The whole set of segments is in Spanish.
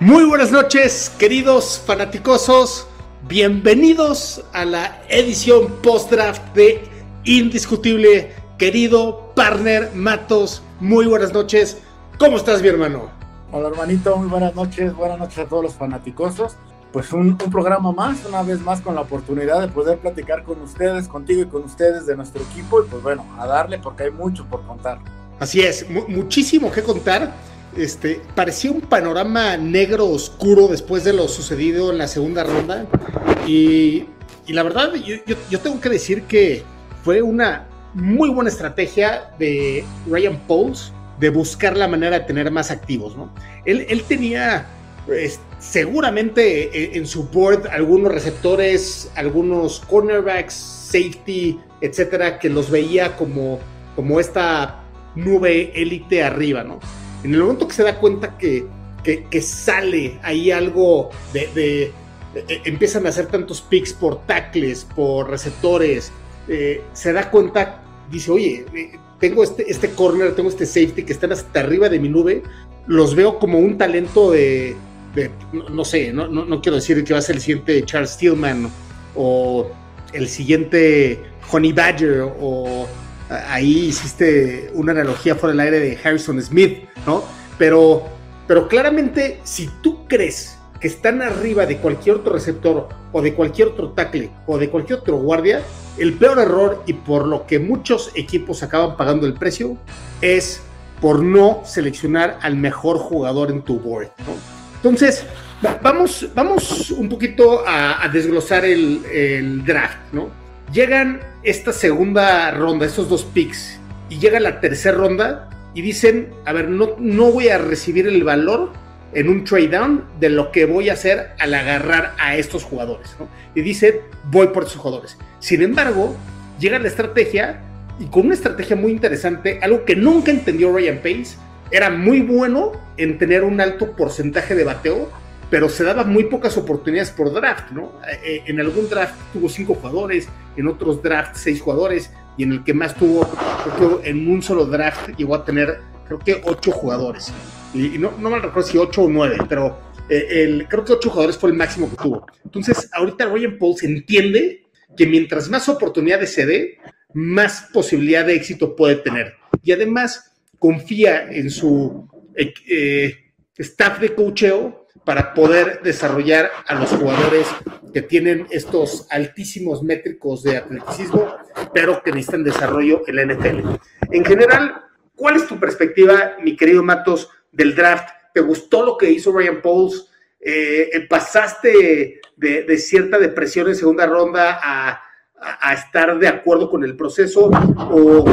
Muy buenas noches, queridos fanaticosos. Bienvenidos a la edición post-draft de Indiscutible. Querido partner Matos, muy buenas noches. ¿Cómo estás, mi hermano? Hola, hermanito. Muy buenas noches. Buenas noches a todos los fanaticosos. Pues un, un programa más, una vez más con la oportunidad de poder platicar con ustedes, contigo y con ustedes de nuestro equipo. Y pues bueno, a darle porque hay mucho por contar. Así es, mu- muchísimo que contar. Este, parecía un panorama negro oscuro después de lo sucedido en la segunda ronda. Y, la verdad, yo, tengo que decir que fue una muy buena estrategia de Ryan Pauls de buscar la manera de tener más activos. ¿no? Él, él tenía pues, seguramente en su board algunos receptores, algunos cornerbacks, safety, etcétera, que los veía como, como esta nube élite arriba, ¿no? En el momento que se da cuenta que, que, sale ahí algo de, de- empiezan a hacer tantos picks por tackles, por receptores, eh, se da cuenta, dice, oye, eh, tengo este, este corner, tengo este safety que están hasta arriba de mi nube, los veo como un talento de, no, sé, no, no, no quiero decir que va a ser el siguiente Charles Stillman o el siguiente Honey Badger o ahí hiciste una analogía fuera del aire de Harrison Smith, ¿no? Pero, pero claramente si tú crees que están arriba de cualquier otro receptor o de cualquier otro tackle o de cualquier otro guardia, el peor error y por lo que muchos equipos acaban pagando el precio es por no seleccionar al mejor jugador en tu board, ¿no? Entonces, va- vamos, vamos un poquito a, a desglosar el, el draft, ¿no? Llegan esta segunda ronda, estos dos picks, y llega la tercera ronda y dicen, a ver, no, no voy a recibir el valor en un trade down de lo que voy a hacer al agarrar a estos jugadores, ¿no? Y dicen, voy por estos jugadores. Sin embargo, llega la estrategia y con una estrategia muy interesante, algo que nunca entendió Ryan Pace, era muy bueno en tener un alto porcentaje de bateo, pero se daba muy pocas oportunidades por draft, ¿no? Eh, En algún draft tuvo cinco jugadores, en otros drafts seis jugadores, y en el que más tuvo, creo que en un solo draft llegó a tener, creo que ocho jugadores. Y, no, no me recuerdo si ocho o nueve, pero eh, el, creo que ocho jugadores fue el máximo que tuvo. Entonces, ahorita Ryan Pauls entiende que mientras más oportunidades se dé, más posibilidad de éxito puede tener. Y además confía en su eh, eh, staff de coacheo para poder desarrollar a los jugadores que tienen estos altísimos métricos de atleticismo, pero que necesitan desarrollo en la NFL. En general, ¿cuál es tu perspectiva, mi querido Matos, del draft? ¿Te gustó lo que hizo Ryan Pauls? Eh, ¿Pasaste de, de cierta depresión en segunda ronda a, a, estar de acuerdo con el proceso? ¿O, o,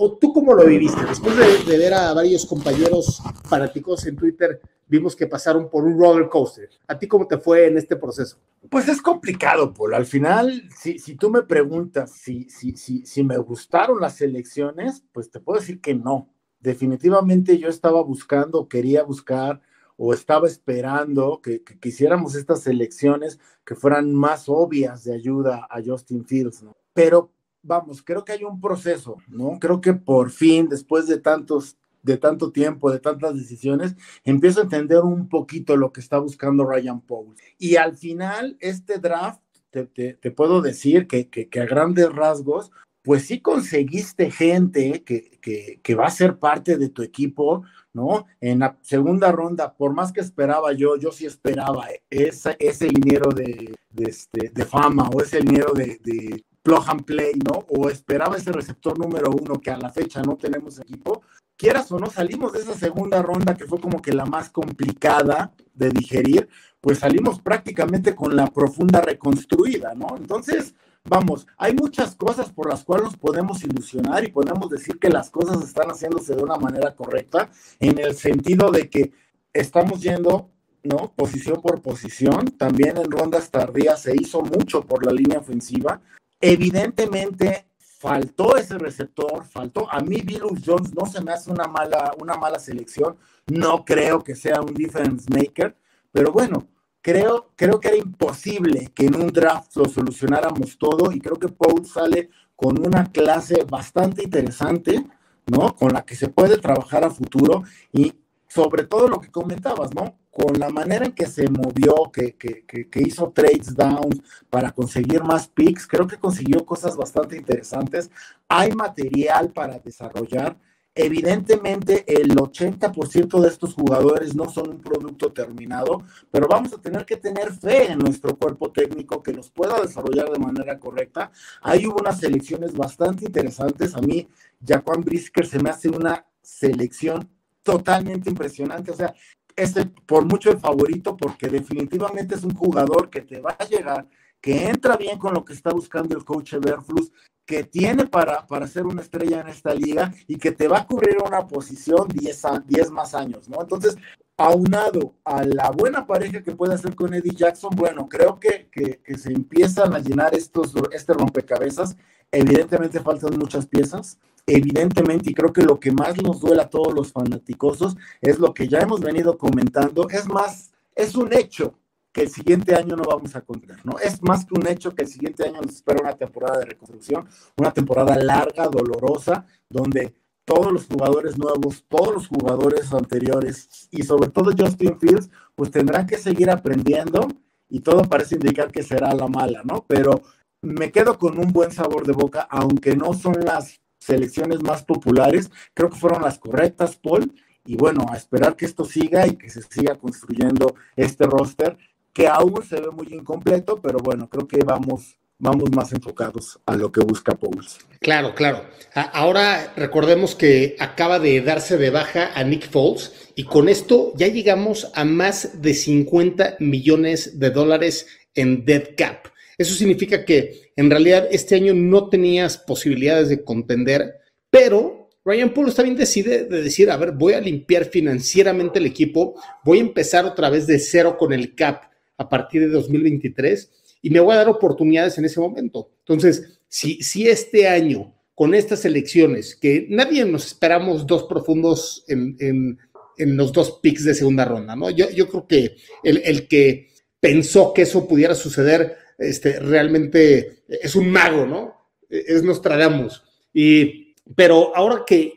o tú cómo lo viviste? Después de, de, ver a varios compañeros fanáticos en Twitter, vimos que pasaron por un roller coaster. ¿A ti cómo te fue en este proceso? Pues es complicado, Paul. Al final, si, si tú me preguntas si, si, si, si me gustaron las elecciones, pues te puedo decir que no. Definitivamente yo estaba buscando, quería buscar o estaba esperando que, que, quisiéramos estas elecciones que fueran más obvias de ayuda a Justin Fields, ¿no? Pero vamos, creo que hay un proceso, ¿no? Creo que por fin, después de tantos de tanto tiempo, de tantas decisiones, empiezo a entender un poquito lo que está buscando Ryan Paul. Y al final, este draft, te, te, puedo decir que, que, a grandes rasgos, pues sí conseguiste gente que, que, que va a ser parte de tu equipo, ¿no? En la segunda ronda, por más que esperaba yo, yo sí esperaba ese, ese dinero de, de, este, de fama o ese dinero de, de plug and play, ¿no? O esperaba ese receptor número uno que a la fecha no tenemos equipo. Quieras o no, salimos de esa segunda ronda que fue como que la más complicada de digerir, pues salimos prácticamente con la profunda reconstruida, ¿no? Entonces, vamos, hay muchas cosas por las cuales nos podemos ilusionar y podemos decir que las cosas están haciéndose de una manera correcta, en el sentido de que estamos yendo, ¿no? Posición por posición. También en rondas tardías se hizo mucho por la línea ofensiva. Evidentemente faltó ese receptor, faltó. A mí Virus Jones no se me hace una mala, una mala selección. No creo que sea un difference maker, pero bueno, creo, creo que era imposible que en un draft lo solucionáramos todo y creo que Paul sale con una clase bastante interesante, ¿no? Con la que se puede trabajar a futuro y sobre todo lo que comentabas, ¿no? Con la manera en que se movió, que, que, que, hizo trades down para conseguir más picks, creo que consiguió cosas bastante interesantes. Hay material para desarrollar. Evidentemente, el 80% de estos jugadores no son un producto terminado, pero vamos a tener que tener fe en nuestro cuerpo técnico que los pueda desarrollar de manera correcta. Ahí hubo unas selecciones bastante interesantes. A mí, Jaquan Brisker se me hace una selección totalmente impresionante. O sea, este por mucho el favorito porque definitivamente es un jugador que te va a llegar, que entra bien con lo que está buscando el coach Everflux, que tiene para, para ser una estrella en esta liga y que te va a cubrir una posición 10, 10 más años, ¿no? Entonces, aunado a la buena pareja que puede hacer con Eddie Jackson, bueno, creo que, que, que se empiezan a llenar estos, este rompecabezas. Evidentemente faltan muchas piezas, evidentemente, y creo que lo que más nos duele a todos los fanaticosos es lo que ya hemos venido comentando, es más, es un hecho el siguiente año no vamos a contar, ¿no? Es más que un hecho que el siguiente año nos espera una temporada de reconstrucción, una temporada larga, dolorosa, donde todos los jugadores nuevos, todos los jugadores anteriores y sobre todo Justin Fields, pues tendrán que seguir aprendiendo y todo parece indicar que será la mala, ¿no? Pero me quedo con un buen sabor de boca, aunque no son las selecciones más populares, creo que fueron las correctas, Paul, y bueno, a esperar que esto siga y que se siga construyendo este roster, que aún se ve muy incompleto, pero bueno, creo que vamos, vamos más enfocados a lo que busca Paul. Claro, claro. Ahora recordemos que acaba de darse de baja a Nick Foles y con esto ya llegamos a más de 50 millones de dólares en dead cap. Eso significa que en realidad este año no tenías posibilidades de contender, pero Ryan Paul está bien decide de decir, a ver, voy a limpiar financieramente el equipo, voy a empezar otra vez de cero con el cap a partir de 2023 y me voy a dar oportunidades en ese momento. Entonces, si, si este año, con estas elecciones, que nadie nos esperamos dos profundos en, los dos picks de segunda ronda, ¿no? Yo, yo creo que el, el que pensó que eso pudiera suceder este, realmente es un mago, ¿no? Es Nostradamus. Y, pero ahora que,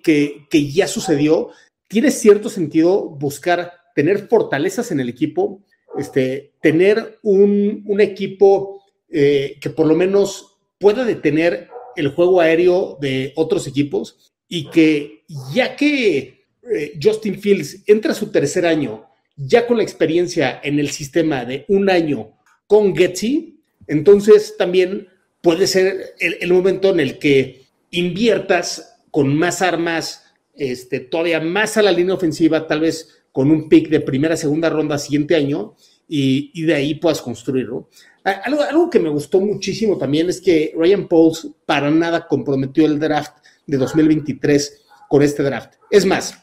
ya sucedió, tiene cierto sentido buscar tener fortalezas en el equipo, este, tener un, equipo eh, que por lo menos pueda detener el juego aéreo de otros equipos y que ya que eh, Justin Fields entra a su tercer año, ya con la experiencia en el sistema de un año con Getty, entonces también puede ser el, momento en el que inviertas con más armas, este, todavía más a la línea ofensiva, tal vez con un pick de primera, segunda ronda siguiente año, y, de ahí puedas construirlo. Algo, algo, que me gustó muchísimo también es que Ryan Pauls para nada comprometió el draft de 2023 con este draft. Es más,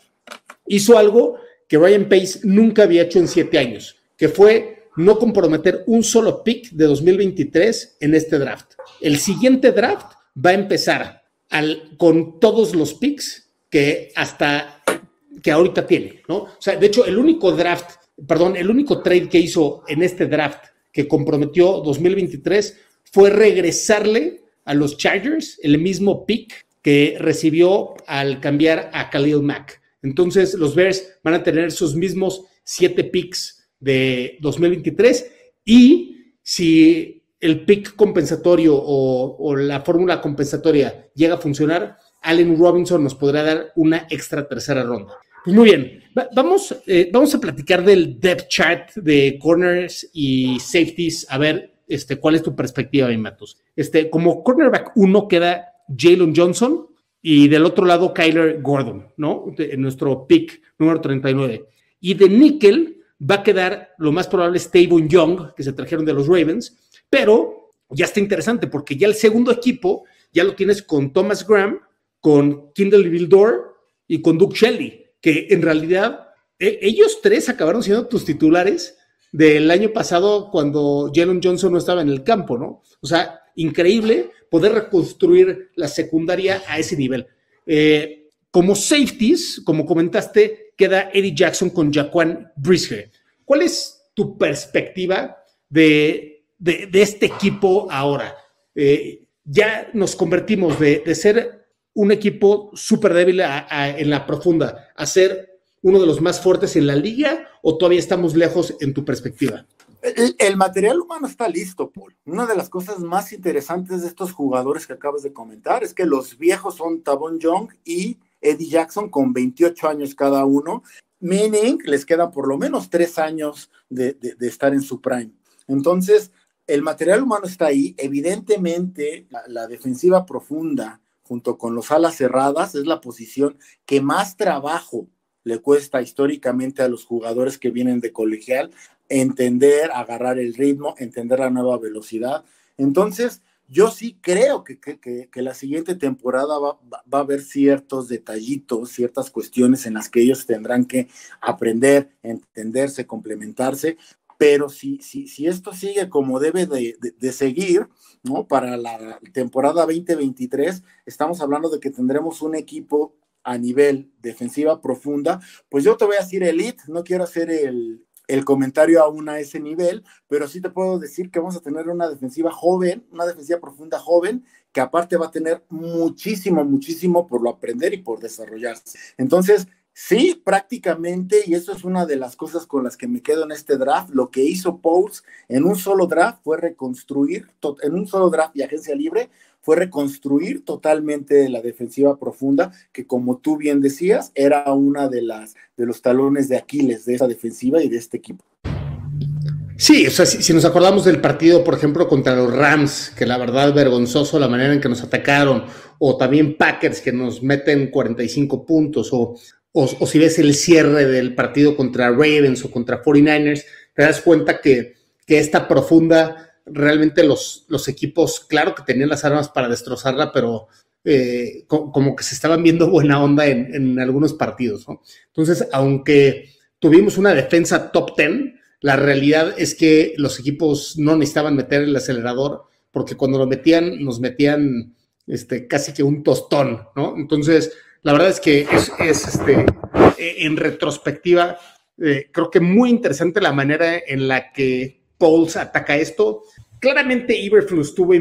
hizo algo que Ryan Pace nunca había hecho en siete años, que fue no comprometer un solo pick de 2023 en este draft. El siguiente draft va a empezar al, con todos los picks que hasta que ahorita tiene, ¿no? O sea, de hecho, el único draft, perdón, el único trade que hizo en este draft que comprometió 2023 fue regresarle a los Chargers el mismo pick que recibió al cambiar a Khalil Mack. Entonces, los Bears van a tener sus mismos siete picks de 2023 y si el pick compensatorio o, la fórmula compensatoria llega a funcionar, Allen Robinson nos podrá dar una extra tercera ronda. Pues muy bien, vamos, eh, vamos a platicar del depth chart de corners y safeties, a ver este, cuál es tu perspectiva, Matos. Este, como cornerback 1 queda Jalen Johnson y del otro lado Kyler Gordon, ¿no? En nuestro pick número 39. Y de nickel va a quedar lo más probable Stable Young, que se trajeron de los Ravens, pero ya está interesante porque ya el segundo equipo ya lo tienes con Thomas Graham, con Kindle Vildor y con Duke Shelley, que en realidad e, ellos tres acabaron siendo tus titulares del año pasado cuando Jalen Johnson no estaba en el campo, ¿no? O sea, increíble poder reconstruir la secundaria a ese nivel. Eh, como safeties, como comentaste, queda Eddie Jackson con Jaquan Briscoe. ¿Cuál es tu perspectiva de, este equipo ahora? Eh, ya nos convertimos de, ser un equipo súper débil en la profunda a ser uno de los más fuertes en la liga o todavía estamos lejos en tu perspectiva? El, material humano está listo, Paul. Una de las cosas más interesantes de estos jugadores que acabas de comentar es que los viejos son Tabon Young y Eddie Jackson con 28 años cada uno, meaning les quedan por lo menos tres años de, estar en su prime. Entonces, el material humano está ahí. Evidentemente, la, defensiva profunda junto con los alas cerradas es la posición que más trabajo le cuesta históricamente a los jugadores que vienen de colegial entender, agarrar el ritmo, entender la nueva velocidad. Entonces, yo sí creo que, la siguiente temporada va, a haber ciertos detallitos, ciertas cuestiones en las que ellos tendrán que aprender, entenderse, complementarse, pero si, si, si esto sigue como debe de, de, seguir, ¿no? Para la temporada 2023, estamos hablando de que tendremos un equipo a nivel defensiva profunda, pues yo te voy a decir elite, no quiero hacer el, el comentario aún a ese nivel, pero sí te puedo decir que vamos a tener una defensiva joven, una defensiva profunda joven, que aparte va a tener muchísimo, muchísimo por lo aprender y por desarrollarse. Entonces, sí, prácticamente, y eso es una de las cosas con las que me quedo en este draft, lo que hizo Pauls en un solo draft fue reconstruir, en un solo draft y agencia libre, fue reconstruir totalmente la defensiva profunda, que como tú bien decías, era una de las de los talones de Aquiles de esa defensiva y de este equipo. Sí, o sea, si, nos acordamos del partido, por ejemplo, contra los Rams, que la verdad vergonzoso la manera en que nos atacaron, o también Packers que nos meten 45 puntos, o, o, si ves el cierre del partido contra Ravens o contra 49ers, te das cuenta que, que esta profunda realmente los, los equipos, claro que tenían las armas para destrozarla, pero eh, como que se estaban viendo buena onda en, algunos partidos, ¿no? Entonces, aunque tuvimos una defensa top 10, la realidad es que los equipos no necesitaban meter el acelerador, porque cuando lo metían, nos metían este, casi que un tostón, ¿no? Entonces, la verdad es que es, este, en retrospectiva, eh, creo que muy interesante la manera en la que Pauls ataca esto. Claramente Iberflus tuvo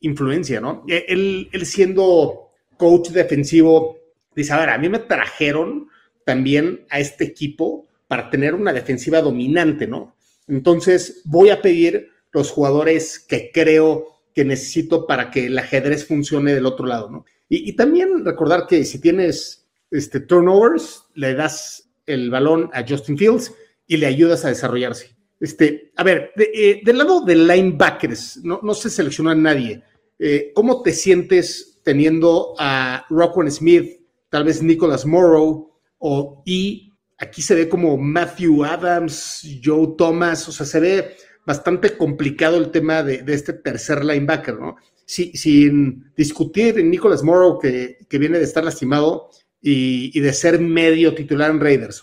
influencia, ¿no? E, él, él siendo coach defensivo, dice, a ver, a mí me trajeron también a este equipo para tener una defensiva dominante, ¿no? Entonces voy a pedir los jugadores que creo que necesito para que el ajedrez funcione del otro lado, ¿no? Y, también recordar que si tienes este, turnovers, le das el balón a Justin Fields y le ayudas a desarrollarse. Este, a ver, eh, del lado de linebackers, no, no se seleccionó a nadie. Eh, ¿Cómo te sientes teniendo a Rockwell Smith, tal vez Nicholas Morrow, o, y aquí se ve como Matthew Adams, Joe Thomas, o sea, se ve bastante complicado el tema de, este tercer linebacker, ¿no? Sin discutir Nicholas Morrow, que, viene de estar lastimado y, de ser medio titular en Raiders.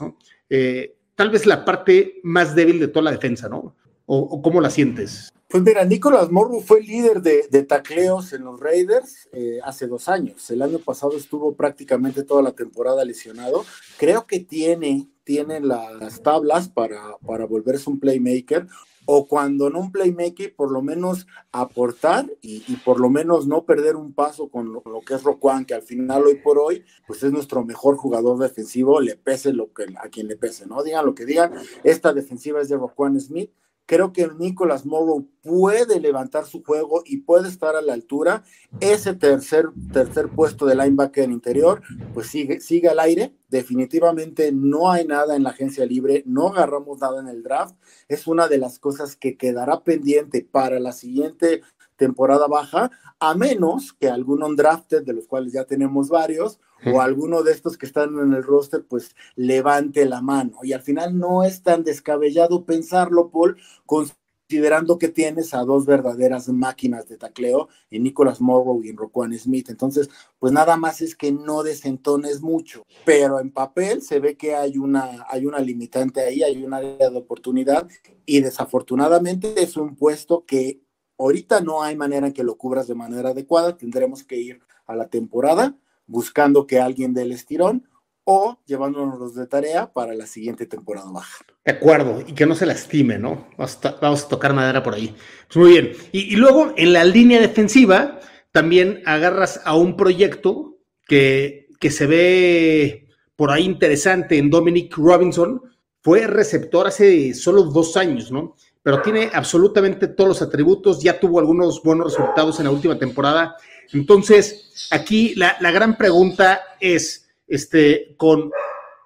Eh, tal vez la parte más débil de toda la defensa, ¿no? ¿O, cómo la sientes? Pues mira, Nicolás Morbo fue líder de, tacleos en los Raiders eh, hace dos años. El año pasado estuvo prácticamente toda la temporada lesionado. Creo que tiene, tiene las tablas para, para volverse un playmaker o cuando no un playmaker, por lo menos aportar y, por lo menos no perder un paso con lo, que es Roquan, que al final hoy por hoy, pues es nuestro mejor jugador defensivo, le pese lo que a quien le pese, ¿no? Digan lo que digan, esta defensiva es de Roquan Smith, Creo que Nicolas Morrow puede levantar su juego y puede estar a la altura. Ese tercer, tercer puesto de linebacker interior, pues sigue, sigue al aire. Definitivamente no hay nada en la agencia libre, no agarramos nada en el draft. Es una de las cosas que quedará pendiente para la siguiente temporada baja, a menos que algún undrafted, de los cuales ya tenemos varios, o alguno de estos que están en el roster, pues levante la mano. Y al final no es tan descabellado pensarlo, Paul, considerando que tienes a dos verdaderas máquinas de tacleo, en Nicholas Morrow y en Roquan Smith. Entonces, pues nada más es que no desentones mucho, pero en papel se ve que hay una, hay una limitante ahí, hay una área de oportunidad y desafortunadamente es un puesto que ahorita no hay manera en que lo cubras de manera adecuada, tendremos que ir a la temporada buscando que alguien dé el estirón o llevándonos de tarea para la siguiente temporada baja. De acuerdo, y que no se lastime, ¿no? Vamos a, tocar madera por ahí. Pues muy bien. Y, luego en la línea defensiva también agarras a un proyecto que, que se ve por ahí interesante en Dominic Robinson. Fue receptor hace solo dos años, ¿no? Pero tiene absolutamente todos los atributos, ya tuvo algunos buenos resultados en la última temporada. Entonces, aquí la, la gran pregunta es, este, con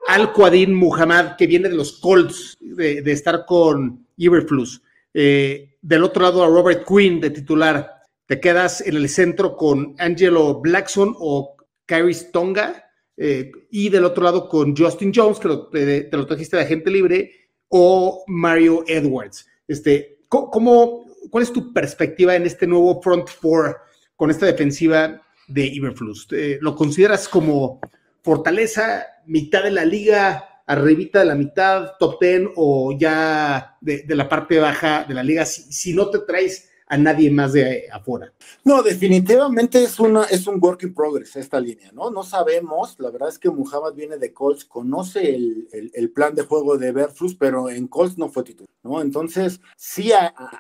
al Quadin Muhammad, que viene de los Colts, de, estar con Iberflus. Eh, del otro lado a Robert Quinn de titular. Te quedas en el centro con Angelo Blackson o Kyrie Tonga. Eh, y del otro lado con Justin Jones, que te, lo trajiste de agente libre, o Mario Edwards. Este, ¿cómo, ¿Cuál es tu perspectiva en este nuevo front four con esta defensiva de Iberflus? Eh, ¿Lo consideras como Fortaleza, mitad de la liga, arribita de la mitad, top ten o ya de, la parte baja de la liga, si, no te traes a nadie más de afuera. No, definitivamente es, una, es un work in progress esta línea, ¿no? No sabemos, la verdad es que Muhammad viene de Colts, conoce el, plan de juego de Berflus, pero en Colts no fue titular, ¿no? Entonces, sí,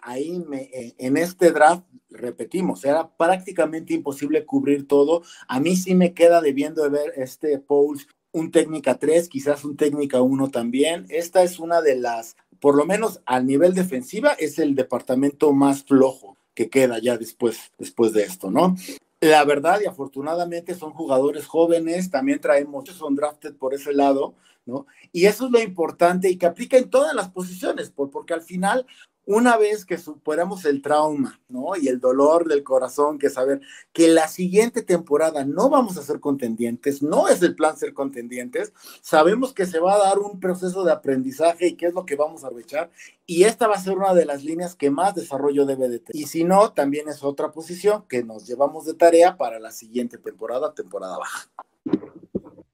ahí me, en este draft repetimos, era prácticamente imposible cubrir todo. A mí sí me queda debiendo de ver este Pauls un técnica 3, quizás un técnica 1 también. Esta es una de las, por lo menos al nivel defensiva, es el departamento más flojo que queda ya después, después de esto, ¿no? La verdad y afortunadamente son jugadores jóvenes, también traemos, son drafted por ese lado, ¿no? Y eso es lo importante y que aplica en todas las posiciones, porque al final una vez que superamos el trauma, ¿no? Y el dolor del corazón, que saber que la siguiente temporada no vamos a ser contendientes, no es el plan ser contendientes, sabemos que se va a dar un proceso de aprendizaje y qué es lo que vamos a aprovechar, y esta va a ser una de las líneas que más desarrollo debe de tener. Y si no, también es otra posición que nos llevamos de tarea para la siguiente temporada, temporada baja.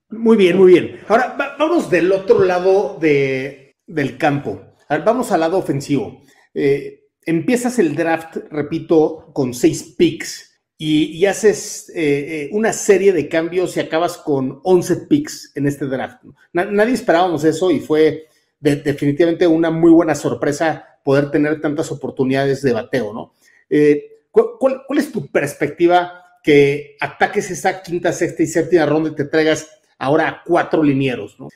Muy bien, muy bien. Ahora vamos del otro lado de, del campo. vamos al lado ofensivo. Eh, empiezas el draft, repito, con seis picks y, haces eh, eh, una serie de cambios y acabas con 11 picks en este draft. nadie esperábamos eso y fue definitivamente una muy buena sorpresa poder tener tantas oportunidades de bateo, ¿no? ¿cuál, es tu perspectiva que ataques esa quinta, sexta y séptima ronda y te traigas ahora a cuatro linieros, ¿no?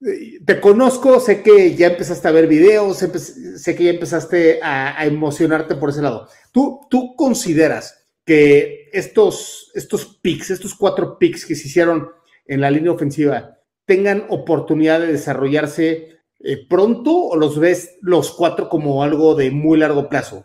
Te conozco, sé que ya empezaste a ver videos, sé que ya empezaste a, emocionarte por ese lado. ¿Tú, tú consideras que estos, estos picks, estos cuatro picks que se hicieron en la línea ofensiva, tengan oportunidad de desarrollarse eh, pronto o los ves los cuatro como algo de muy largo plazo?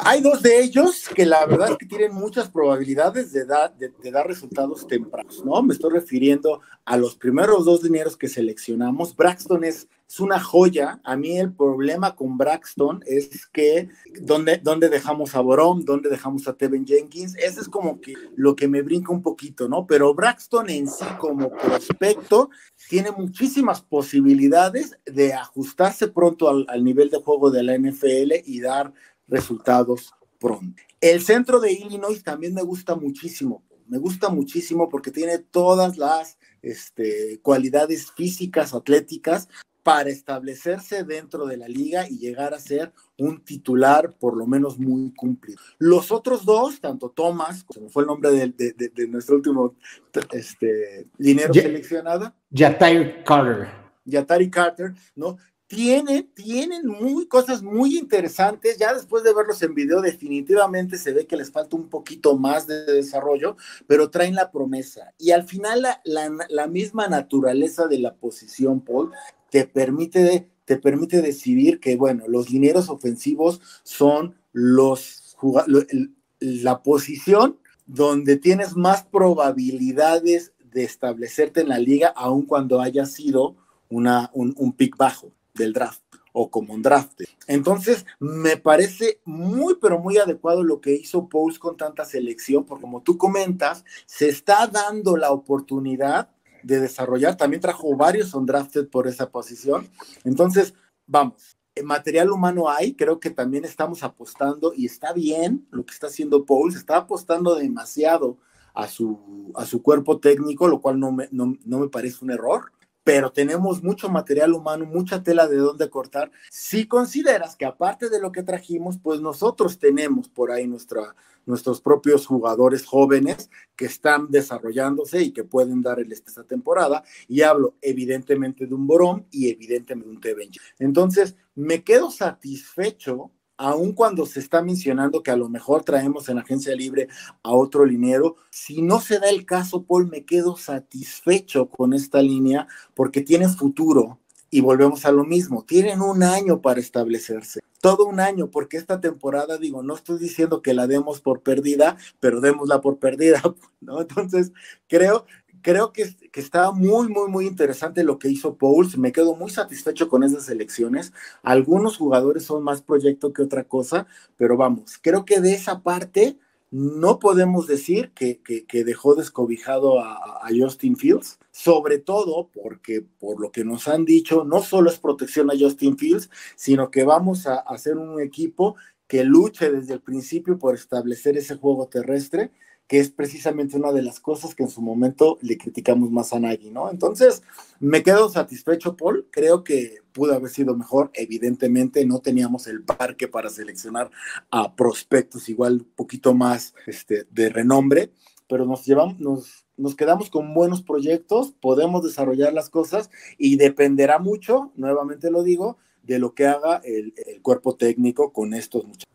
Hay dos de ellos que la verdad es que tienen muchas probabilidades de, dar resultados tempranos, ¿no? Me estoy refiriendo a los primeros dos dineros que seleccionamos. Braxton es, es una joya. A mí el problema con Braxton es que ¿dónde, dejamos a Borom, dónde dejamos a Tevin Jenkins, ese es como que lo que me brinca un poquito, ¿no? Pero Braxton en sí como prospecto tiene muchísimas posibilidades de ajustarse pronto al nivel de juego de la NFL y dar resultados pronto. El centro de Illinois también me gusta muchísimo. Me gusta muchísimo porque tiene todas las este, cualidades físicas, atléticas, para establecerse dentro de la liga y llegar a ser un titular por lo menos muy cumplido. Los otros dos, tanto Thomas, como fue el nombre de, nuestro último este, dinero seleccionado. Yatari Carter. Yatari Carter, ¿no? Tiene, tienen muy, cosas muy interesantes. Ya después de verlos en video, definitivamente se ve que les falta un poquito más de desarrollo, pero traen la promesa. Y al final, la, misma naturaleza de la posición, Paul, te permite, te permite decidir que, bueno, los linieros ofensivos son los la posición donde tienes más probabilidades de establecerte en la liga, aun cuando haya sido una, un, un pick bajo del draft. o como un draft. Entonces, me parece muy, pero muy adecuado lo que hizo Pauls con tanta selección, porque como tú comentas, se está dando la oportunidad de desarrollar. También trajo varios undrafted por esa posición. Entonces, vamos, material humano hay, creo que también estamos apostando y está bien lo que está haciendo Pauls, está apostando demasiado a su, a su cuerpo técnico, lo cual no me, no, no me parece un error pero tenemos mucho material humano, mucha tela de dónde cortar. Si consideras que aparte de lo que trajimos, pues nosotros tenemos por ahí nuestra, nuestros propios jugadores jóvenes que están desarrollándose y que pueden dar el esta temporada. Y hablo evidentemente de un Borón y evidentemente de un Teven. Entonces, me quedo satisfecho aun cuando se está mencionando que a lo mejor traemos en agencia libre a otro liniero, si no se da el caso, Paul, me quedo satisfecho con esta línea porque tiene futuro. Y volvemos a lo mismo, tienen un año para establecerse, todo un año, porque esta temporada, digo, no estoy diciendo que la demos por perdida, pero démosla por perdida, ¿no? Entonces, creo, creo que, que, está muy, muy, muy interesante lo que hizo Pauls. Me quedo muy satisfecho con esas elecciones. Algunos jugadores son más proyecto que otra cosa, pero vamos, creo que de esa parte no podemos decir que, que, dejó descobijado a, a, Justin Fields, sobre todo porque por lo que nos han dicho, no solo es protección a Justin Fields, sino que vamos a hacer un equipo que luche desde el principio por establecer ese juego terrestre que es precisamente una de las cosas que en su momento le criticamos más a Nagy, ¿no? Entonces, me quedo satisfecho, Paul. Creo que pudo haber sido mejor. Evidentemente, no teníamos el parque para seleccionar a prospectos igual un poquito más este, de renombre, pero nos llevamos, nos, nos quedamos con buenos proyectos, podemos desarrollar las cosas y dependerá mucho, nuevamente lo digo, de lo que haga el, el cuerpo técnico con estos muchachos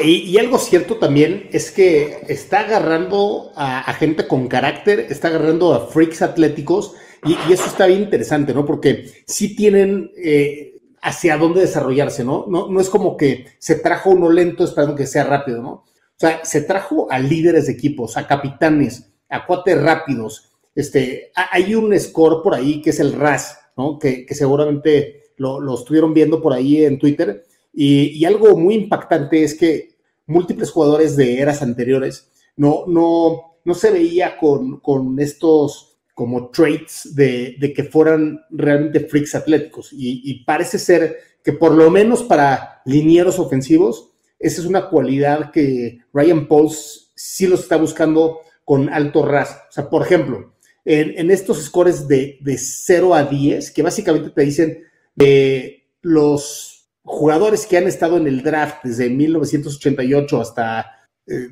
y, algo cierto también es que está agarrando a, gente con carácter, está agarrando a freaks atléticos y, eso está bien interesante, ¿no? Porque sí tienen eh, hacia dónde desarrollarse, ¿no? ¿no? No es como que se trajo uno lento esperando que sea rápido, ¿no? O sea, se trajo a líderes de equipos, a capitanes, a cuates rápidos. Este, hay un score por ahí que es el RAS, ¿no? Que, seguramente lo, lo estuvieron viendo por ahí en Twitter y, algo muy impactante es que múltiples jugadores de eras anteriores no, no, no se veía con, con estos como traits de, de, que fueran realmente freaks atléticos. Y, parece ser que por lo menos para linieros ofensivos, esa es una cualidad que Ryan Pauls sí los está buscando con alto ras. O sea, por ejemplo, en, estos scores de, de 0 a 10, que básicamente te dicen de los jugadores que han estado en el draft desde 1988 hasta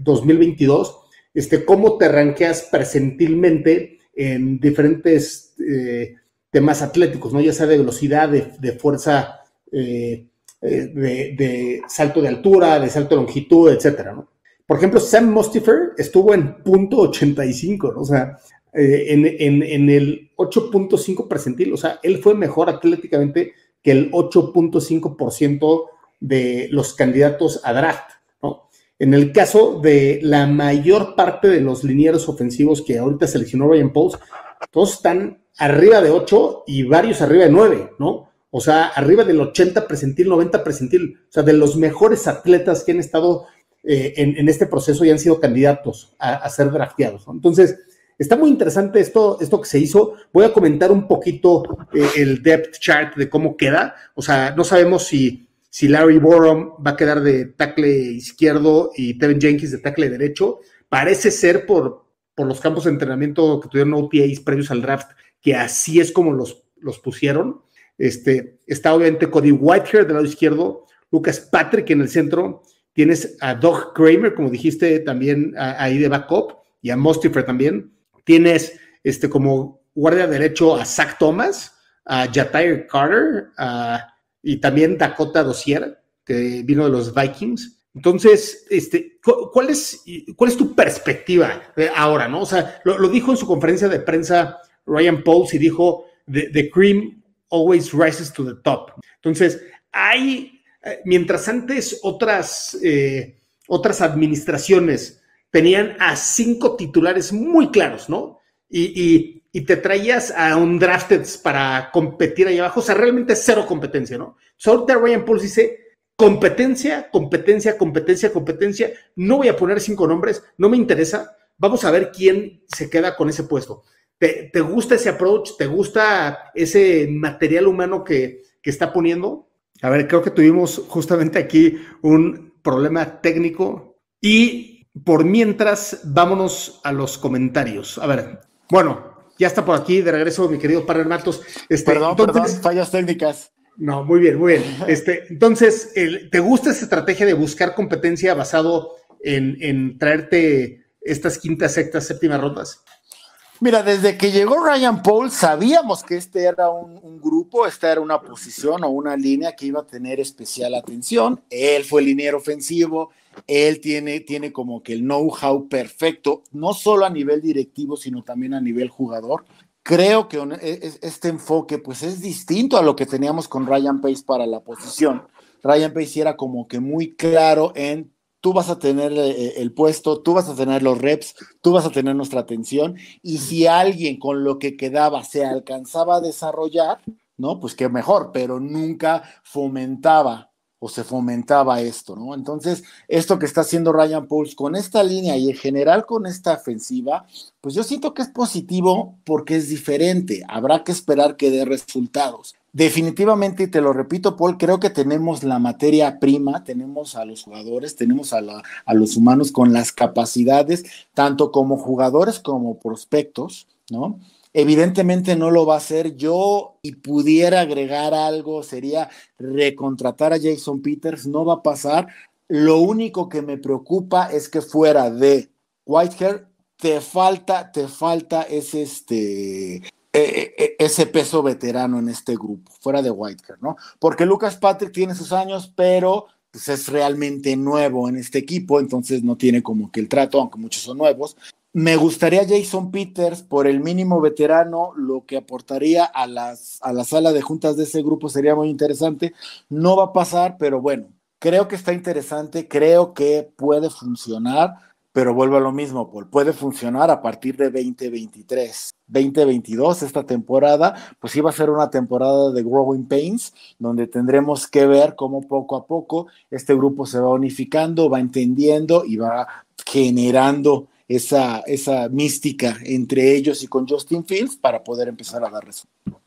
2022, eh, este, cómo te ranqueas percentilmente en diferentes eh, temas atléticos, ¿no? Ya sea de velocidad, de, fuerza, eh, de, salto de altura, de salto de longitud, etcétera, ¿no? Por ejemplo, Sam Mostifer estuvo en punto 85, ¿no? O sea, en, en, en el 8.5 percentil, o sea, él fue mejor atléticamente que el 8.5% de los candidatos a draft. ¿no? En el caso de la mayor parte de los linieros ofensivos que ahorita seleccionó Ryan Pauls, todos están arriba de 8 y varios arriba de 9, ¿no? O sea, arriba del 80 presentil, 90 presentil, o sea, de los mejores atletas que han estado eh, en, este proceso y han sido candidatos a, ser drafteados. Entonces, Está muy interesante esto, esto que se hizo. Voy a comentar un poquito eh, el depth chart de cómo queda. O sea, no sabemos si, si Larry Borom va a quedar de tackle izquierdo y Tevin Jenkins de tackle derecho. Parece ser por, por los campos de entrenamiento que tuvieron OTAs previos al draft, que así es como los, los pusieron. Este, está obviamente Cody Whitehair del lado izquierdo, Lucas Patrick en el centro. Tienes a Doug Kramer, como dijiste, también ahí de backup, y a Mostifer también. Tienes este, como guardia derecho a Zach Thomas, a Jatair Carter y también Dakota Dossier, que vino de los Vikings. Entonces, este, ¿cuál es, cuál es tu perspectiva ahora? ¿no? O sea, lo, dijo en su conferencia de prensa Ryan Pauls y dijo, the, cream always rises to the top. Entonces, hay, eh, mientras antes otras, eh, otras administraciones tenían a cinco titulares muy claros, ¿no? Y, y te traías a un drafted para competir ahí abajo, o sea, realmente cero competencia, ¿no? Ahorita Ryan Pauls dice competencia, competencia, competencia, competencia. No voy a poner cinco nombres, no me interesa. Vamos a ver quién se queda con ese puesto. ¿Te, gusta ese approach? ¿Te gusta ese material humano que, que está poniendo? A ver, creo que tuvimos justamente aquí un problema técnico y por mientras, vámonos a los comentarios. A ver, bueno, ya está por aquí de regreso mi querido padre Matos. Este, perdón, perdón, fallas técnicas. No, muy bien, muy bien. Este, entonces, ¿te gusta esa estrategia de buscar competencia basado en, traerte estas quintas, sextas, séptimas rondas? Mira, desde que llegó Ryan Paul sabíamos que este era un, un, grupo, esta era una posición o una línea que iba a tener especial atención. Él fue el liniero ofensivo, él tiene, tiene como que el know-how perfecto, no solo a nivel directivo, sino también a nivel jugador. Creo que e, este enfoque pues es distinto a lo que teníamos con Ryan Pace para la posición. Ryan Pace era como que muy claro en tú vas a tener eh, eh, el puesto, tú vas a tener los reps, tú vas a tener nuestra atención y si alguien con lo que quedaba se alcanzaba a desarrollar, ¿no? Pues qué mejor, pero nunca fomentaba o se fomentaba esto, ¿no? Entonces, esto que está haciendo Ryan Pauls con esta línea y en general con esta ofensiva, pues yo siento que es positivo porque es diferente. Habrá que esperar que dé resultados. Definitivamente, y te lo repito, Paul, creo que tenemos la materia prima, tenemos a los jugadores, tenemos a, a los humanos con las capacidades, tanto como jugadores como prospectos, ¿no? Evidentemente no lo va a hacer yo y pudiera agregar algo, sería recontratar a Jason Peters, no va a pasar. Lo único que me preocupa es que fuera de Whitehair, te falta, te falta ese, este, e, e, e, ese peso veterano en este grupo, fuera de Whitehair, ¿no? Porque Lucas Patrick tiene sus años, pero pues es realmente nuevo en este equipo, entonces no tiene como que el trato, aunque muchos son nuevos. Me gustaría Jason Peters por el mínimo veterano, lo que aportaría a, las, a la sala de juntas de ese grupo sería muy interesante. No va a pasar, pero bueno, creo que está interesante, creo que puede funcionar, pero vuelvo a lo mismo, Paul, puede funcionar a partir de 2023. 2022, esta temporada, pues iba a ser una temporada de Growing Pains, donde tendremos que ver cómo poco a poco este grupo se va unificando, va entendiendo y va generando esa, esa mística entre ellos y con Justin Fields para poder empezar a dar resultados.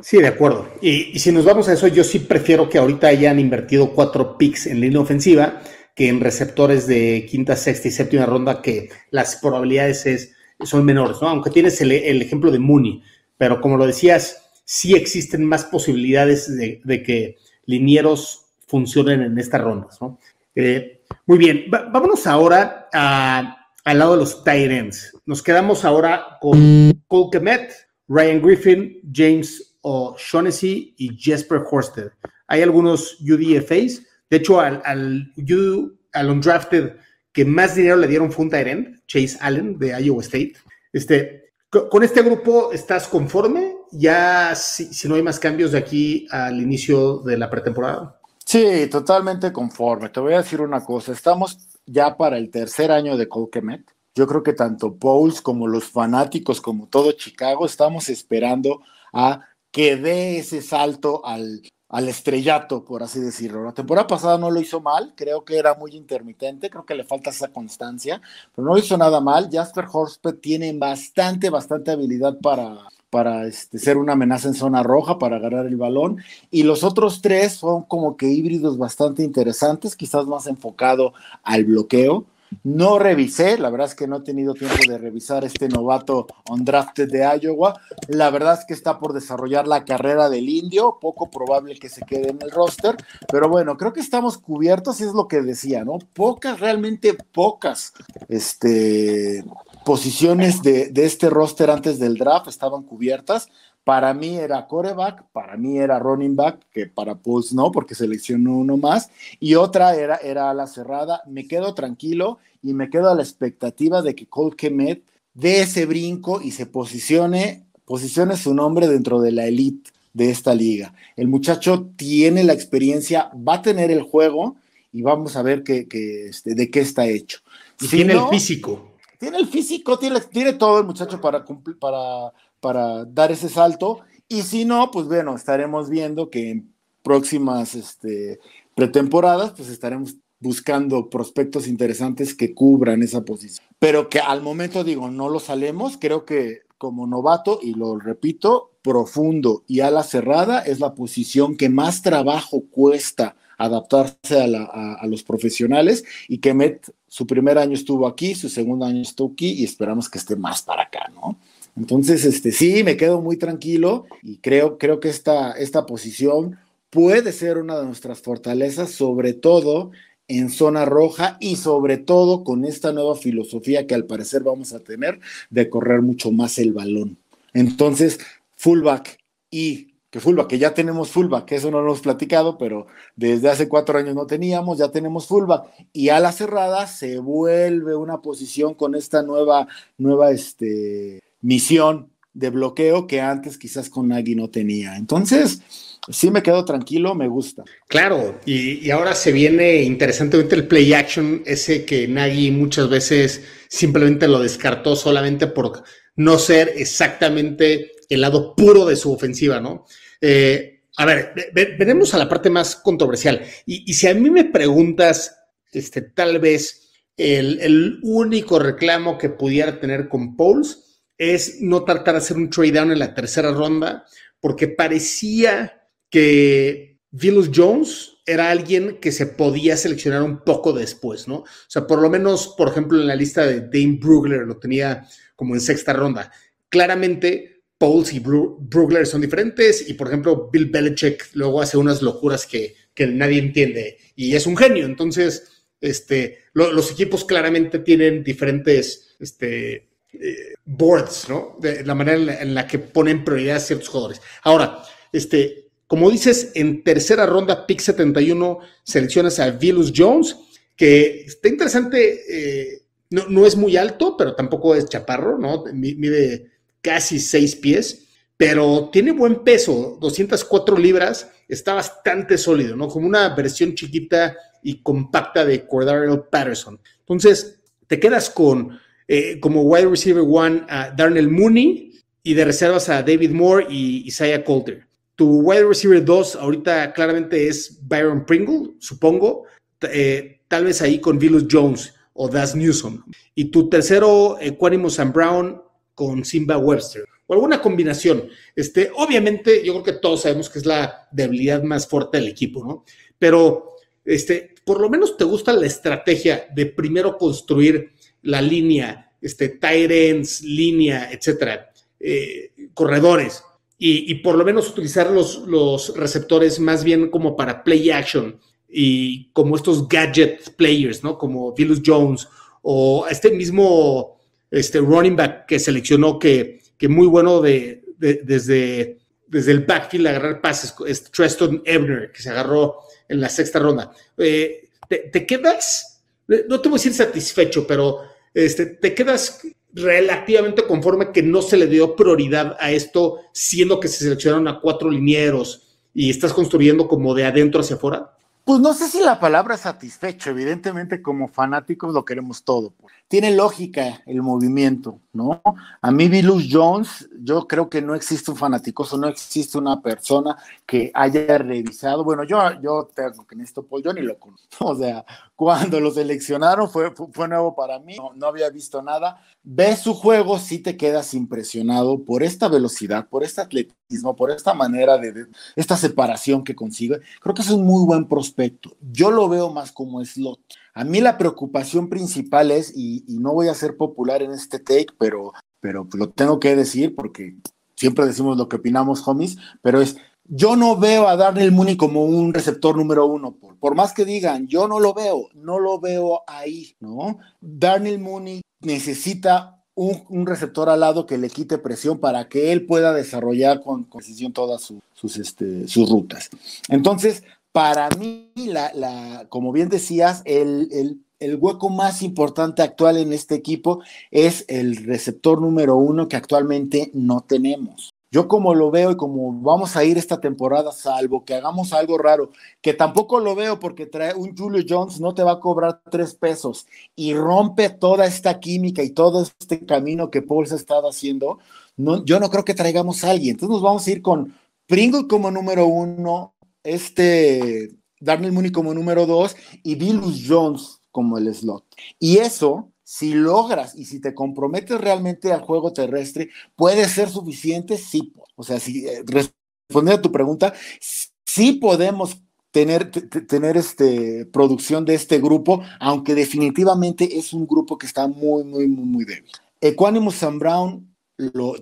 Sí, de acuerdo. Y, si nos vamos a eso, yo sí prefiero que ahorita hayan invertido cuatro picks en línea ofensiva que en receptores de quinta, sexta y séptima ronda, que las probabilidades es, son menores, ¿no? Aunque tienes el, ejemplo de Mooney, pero como lo decías, sí existen más posibilidades de, que linieros funcionen en estas rondas, ¿no? Eh, muy bien, vámonos ahora a al lado de los Titans. Nos quedamos ahora con Cole Kemet, Ryan Griffin, James O'Shaughnessy y Jesper Horsted. Hay algunos UDFAs. De hecho, al, al, al undrafted que más dinero le dieron fue un Tyrant, Chase Allen de Iowa State. Este, con este grupo, ¿estás conforme? Ya si, si no hay más cambios de aquí al inicio de la pretemporada. Sí, totalmente conforme. Te voy a decir una cosa. Estamos ya para el tercer año de Colquemet. Yo creo que tanto Pauls como los fanáticos, como todo Chicago, estamos esperando a que dé ese salto al, al estrellato, por así decirlo. La temporada pasada no lo hizo mal, creo que era muy intermitente, creo que le falta esa constancia, pero no hizo nada mal. Jasper Horsted tiene bastante, bastante habilidad para, para este, ser una amenaza en zona roja, para agarrar el balón. Y los otros tres son como que híbridos bastante interesantes, quizás más enfocado al bloqueo. No revisé, la verdad es que no he tenido tiempo de revisar este novato undrafted de Iowa. La verdad es que está por desarrollar la carrera del indio, poco probable que se quede en el roster, pero bueno, creo que estamos cubiertos y es lo que decía, ¿no? Pocas, realmente pocas, este, posiciones de, este roster antes del draft estaban cubiertas. Para mí era coreback, para mí era running back, que para Pulse no, porque seleccionó uno más, y otra era, era a la cerrada. Me quedo tranquilo y me quedo a la expectativa de que Cole Kemet dé ese brinco y se posicione, posicione su nombre dentro de la elite de esta liga. El muchacho tiene la experiencia, va a tener el juego y vamos a ver que, este, de qué está hecho. tiene el físico tiene el físico, tiene, tiene todo el muchacho para, para, para dar ese salto. Y si no, pues bueno, estaremos viendo que en próximas este, pretemporadas, pues estaremos buscando prospectos interesantes que cubran esa posición. Pero que al momento digo, no lo salemos, creo que como novato, y lo repito, profundo y ala cerrada es la posición que más trabajo cuesta adaptarse a, los profesionales y que Met su primer año estuvo aquí, su segundo año estuvo aquí y esperamos que esté más para acá, ¿no? Entonces, este, sí, me quedo muy tranquilo y creo, creo que esta, esta posición puede ser una de nuestras fortalezas, sobre todo en zona roja y sobre todo con esta nueva filosofía que al parecer vamos a tener de correr mucho más el balón. Entonces, fullback y que fullback, que ya tenemos fullback, que eso no lo hemos platicado, pero desde hace cuatro años no teníamos, ya tenemos fullback. Y a la cerrada se vuelve una posición con esta nueva, nueva este, misión de bloqueo que antes quizás con Nagy no tenía. Entonces, sí me quedo tranquilo, me gusta. Claro, y, y, ahora se viene interesantemente el play action, ese que Nagy muchas veces simplemente lo descartó solamente por no ser exactamente el lado puro de su ofensiva, ¿no? Eh, a ver, veremos a la parte más controversial. Y, si a mí me preguntas, este, tal vez el, único reclamo que pudiera tener con Pauls es no tratar de hacer un trade down en la tercera ronda, porque parecía que Vilus Jones era alguien que se podía seleccionar un poco después, ¿no? O sea, por lo menos, por ejemplo, en la lista de Dane Brugler lo tenía como en sexta ronda. Claramente, Pauls y Brugler son diferentes y, por ejemplo, Bill Belichick luego hace unas locuras que, nadie entiende y es un genio. Entonces, este, los equipos claramente tienen diferentes este, eh, boards, ¿no? De la manera en la, que ponen prioridad a ciertos jugadores. Ahora, este, como dices, en tercera ronda, pick 71, seleccionas a Vilus Jones, que está interesante, eh, no, no, es muy alto, pero tampoco es chaparro, ¿no? Mide casi seis pies, pero tiene buen peso, 204 libras, está bastante sólido, ¿no? Como una versión chiquita y compacta de Cordarrelle Patterson. Entonces, te quedas con eh, como wide receiver one a Darnell Mooney y de reservas a David Moore y Isaiah Coulter. Tu wide receiver 2 ahorita claramente es Byron Pringle, supongo, eh, tal vez ahí con Vilus Jones o Das Newsom. Y tu tercero, Equanimo Sam Brown, con Simba Webster o alguna combinación. Este, obviamente, yo creo que todos sabemos que es la debilidad más fuerte del equipo, ¿no? Pero este, por lo menos te gusta la estrategia de primero construir la línea, este, tight línea, etcétera, eh, corredores, y, por lo menos utilizar los, los receptores más bien como para play action y como estos gadget players, ¿no? Como Vilus Jones o este mismo este running back que seleccionó, que, que muy bueno de, desde, desde el backfield agarrar pases, es Treston Ebner, que se agarró en la sexta ronda. Eh, te, quedas, no te voy a decir satisfecho, pero este, te quedas relativamente conforme que no se le dio prioridad a esto, siendo que se seleccionaron a cuatro linieros y estás construyendo como de adentro hacia afuera? Pues no sé si la palabra satisfecho, evidentemente como fanáticos lo queremos todo. Pues. Tiene lógica el movimiento, ¿no? A mí Vilus Jones, yo creo que no existe un fanático, no existe una persona que haya revisado, bueno, yo, yo tengo que necesito Paul, yo ni lo conozco, o sea, cuando lo seleccionaron fue, fue, nuevo para mí, no, había visto nada. Ves su juego, sí te quedas impresionado por esta velocidad, por este atletismo, por esta manera de, esta separación que consigue. Creo que es un muy buen prospecto. Yo lo veo más como slot. A mí la preocupación principal es, y, no voy a ser popular en este take, pero, pero lo tengo que decir porque siempre decimos lo que opinamos, homies, pero es yo no veo a Darnell Mooney como un receptor número uno, por, más que digan, yo no lo veo, no lo veo ahí, ¿no? Darnell Mooney necesita un, receptor al lado que le quite presión para que él pueda desarrollar con, precisión todas sus, este, sus rutas. Entonces, para mí, la, la, como bien decías, el, el, el hueco más importante actual en este equipo es el receptor número uno que actualmente no tenemos. yo como lo veo y como vamos a ir esta temporada, salvo que hagamos algo raro, que tampoco lo veo porque trae un Julio Jones no te va a cobrar tres pesos y rompe toda esta química y todo este camino que Paul se ha estado haciendo, no, yo no creo que traigamos a alguien. Entonces nos vamos a ir con Pringle como número uno, este Darnell Mooney como número dos y Billus Jones como el slot. Y eso si logras y si te comprometes realmente al juego terrestre, puede ser suficiente, sí. O sea, si eh, a tu pregunta, sí podemos tener, tener este, producción de este grupo, aunque definitivamente es un grupo que está muy, muy, muy, muy débil. Equanimous Sam Brown,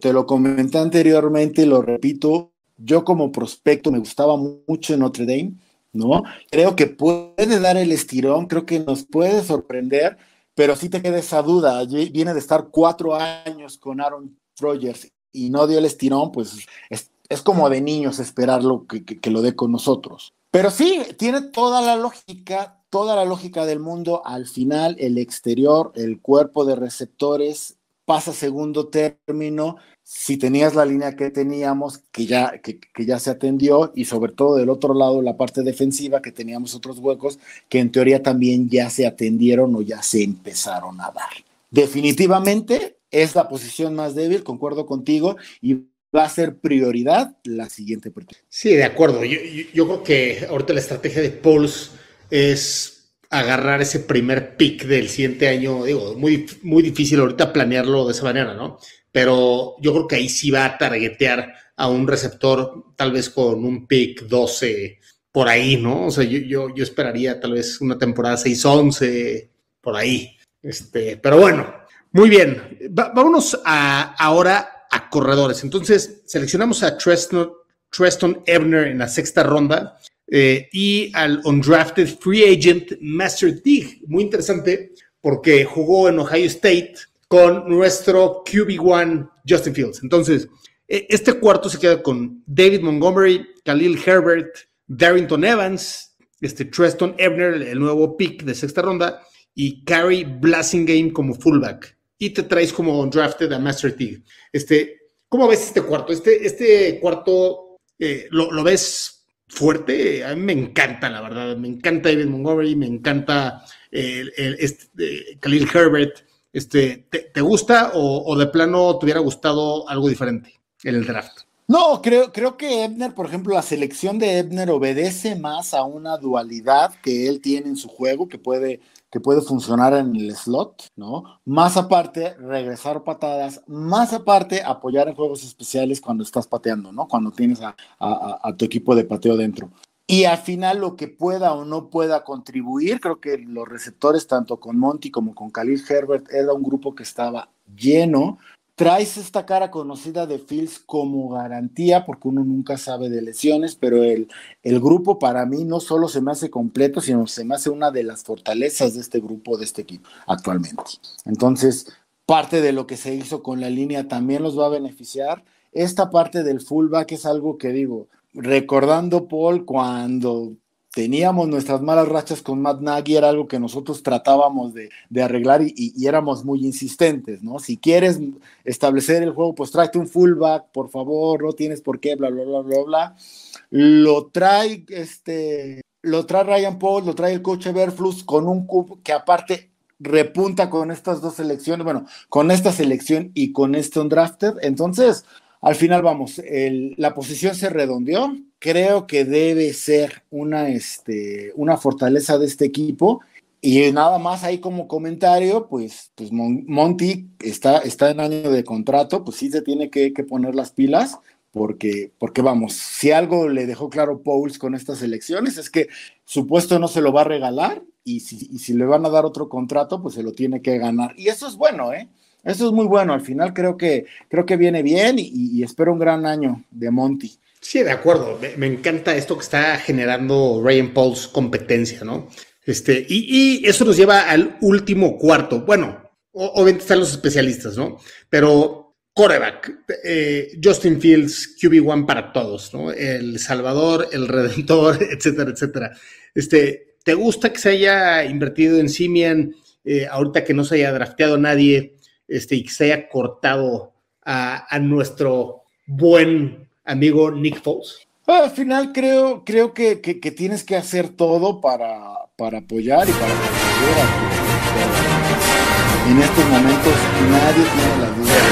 te lo comenté anteriormente y lo repito, yo como prospecto me gustaba mucho en Notre Dame, ¿no? Creo que puede dar el estirón, creo que nos puede sorprender pero sí te queda esa duda. Viene de estar cuatro años con Aaron Rodgers y no dio el estirón, pues es, como de niños esperarlo que, que, lo dé con nosotros. Pero sí, tiene toda la lógica, toda la lógica del mundo. Al final, el exterior, el cuerpo de receptores pasa segundo término si tenías la línea que teníamos, que ya, que, ya se atendió, y sobre todo del otro lado, la parte defensiva, que teníamos otros huecos que en teoría también ya se atendieron o ya se empezaron a dar. Definitivamente es la posición más débil, concuerdo contigo, y va a ser prioridad la siguiente partida. Sí, de acuerdo. Yo, yo, creo que ahorita la estrategia de Pauls es agarrar ese primer pick del siguiente año. Digo, muy, muy difícil ahorita planearlo de esa manera, ¿no? Pero yo creo que ahí sí va a targetear a un receptor, tal vez con un pick 12 por ahí, ¿no? O sea, yo, yo, yo esperaría tal vez una temporada 6-11 por ahí. Este, pero bueno, muy bien. vámonos a, ahora a corredores. Entonces, seleccionamos a Treston, Treston Ebner en la sexta ronda eh, y al undrafted free agent Master Dig. Muy interesante porque jugó en Ohio State con nuestro QB1 Justin Fields. Entonces, e, este cuarto se queda con David Montgomery, Khalil Herbert, Darrington Evans, este Treston Ebner, el nuevo pick de sexta ronda, y Carrie Blassingame como fullback. Y te traes como drafted a Master T. Este, ¿Cómo ves este cuarto? Este, este cuarto, eh, lo, ves fuerte? A mí me encanta, la verdad. Me encanta David Montgomery, me encanta este, Khalil Herbert. Este, ¿te, gusta o, de plano te hubiera gustado algo diferente en el draft? No, creo, creo que Ebner, por ejemplo, la selección de Ebner obedece más a una dualidad que él tiene en su juego, que puede, que puede funcionar en el slot, ¿no? Más aparte, regresar patadas, más aparte, apoyar en juegos especiales cuando estás pateando, ¿no? Cuando tienes a tu equipo de pateo dentro. Y al final lo que pueda o no pueda contribuir, creo que los receptores, tanto con Monty como con Khalil Herbert, era un grupo que estaba lleno. Traes esta cara conocida de Fields como garantía, porque uno nunca sabe de lesiones, pero el, el grupo para mí no solo se me hace completo, sino se me hace una de las fortalezas de este grupo, de este equipo actualmente. Entonces, parte de lo que se hizo con la línea también los va a beneficiar. Esta parte del fullback es algo que digo, recordando, Paul, cuando teníamos nuestras malas rachas con Matt Nagy, era algo que nosotros tratábamos de, arreglar y, éramos muy insistentes, ¿no? Si quieres establecer el juego, pues tráete un fullback, por favor, no tienes por qué, bla, bla, bla, bla, bla. Lo trae, este, lo trae Ryan Paul, lo trae el coach Everflux con un cubo que aparte repunta con estas dos selecciones, bueno, con esta selección y con este undrafted, entonces al final, vamos, la posición se redondeó. Creo que debe ser una, este, una fortaleza de este equipo. Y nada más ahí como comentario, pues, pues Monty está, está en año de contrato, pues sí se tiene que, poner las pilas, porque, porque vamos, si algo le dejó claro Pauls con estas elecciones es que su puesto no se lo va a regalar y si, y si le van a dar otro contrato, pues se lo tiene que ganar. Y eso es bueno, ¿eh? Eso es muy bueno. Al final creo que, creo que viene bien y, espero un gran año de Monty. Sí, de acuerdo. Me, encanta esto que está generando Ryan Pauls competencia, ¿no? Este, y, eso nos lleva al último cuarto. Bueno, obviamente están los especialistas, ¿no? Pero coreback, eh, Justin Fields, QB1 para todos, ¿no? El Salvador, el Redentor, etcétera, etcétera. Este, ¿te gusta que se haya invertido en Simian eh, ahorita que no se haya drafteado nadie? Este, y que se haya cortado a, nuestro buen amigo Nick Foles? al final creo, creo que, tienes que hacer todo para, para apoyar y para En estos momentos nadie tiene la duda de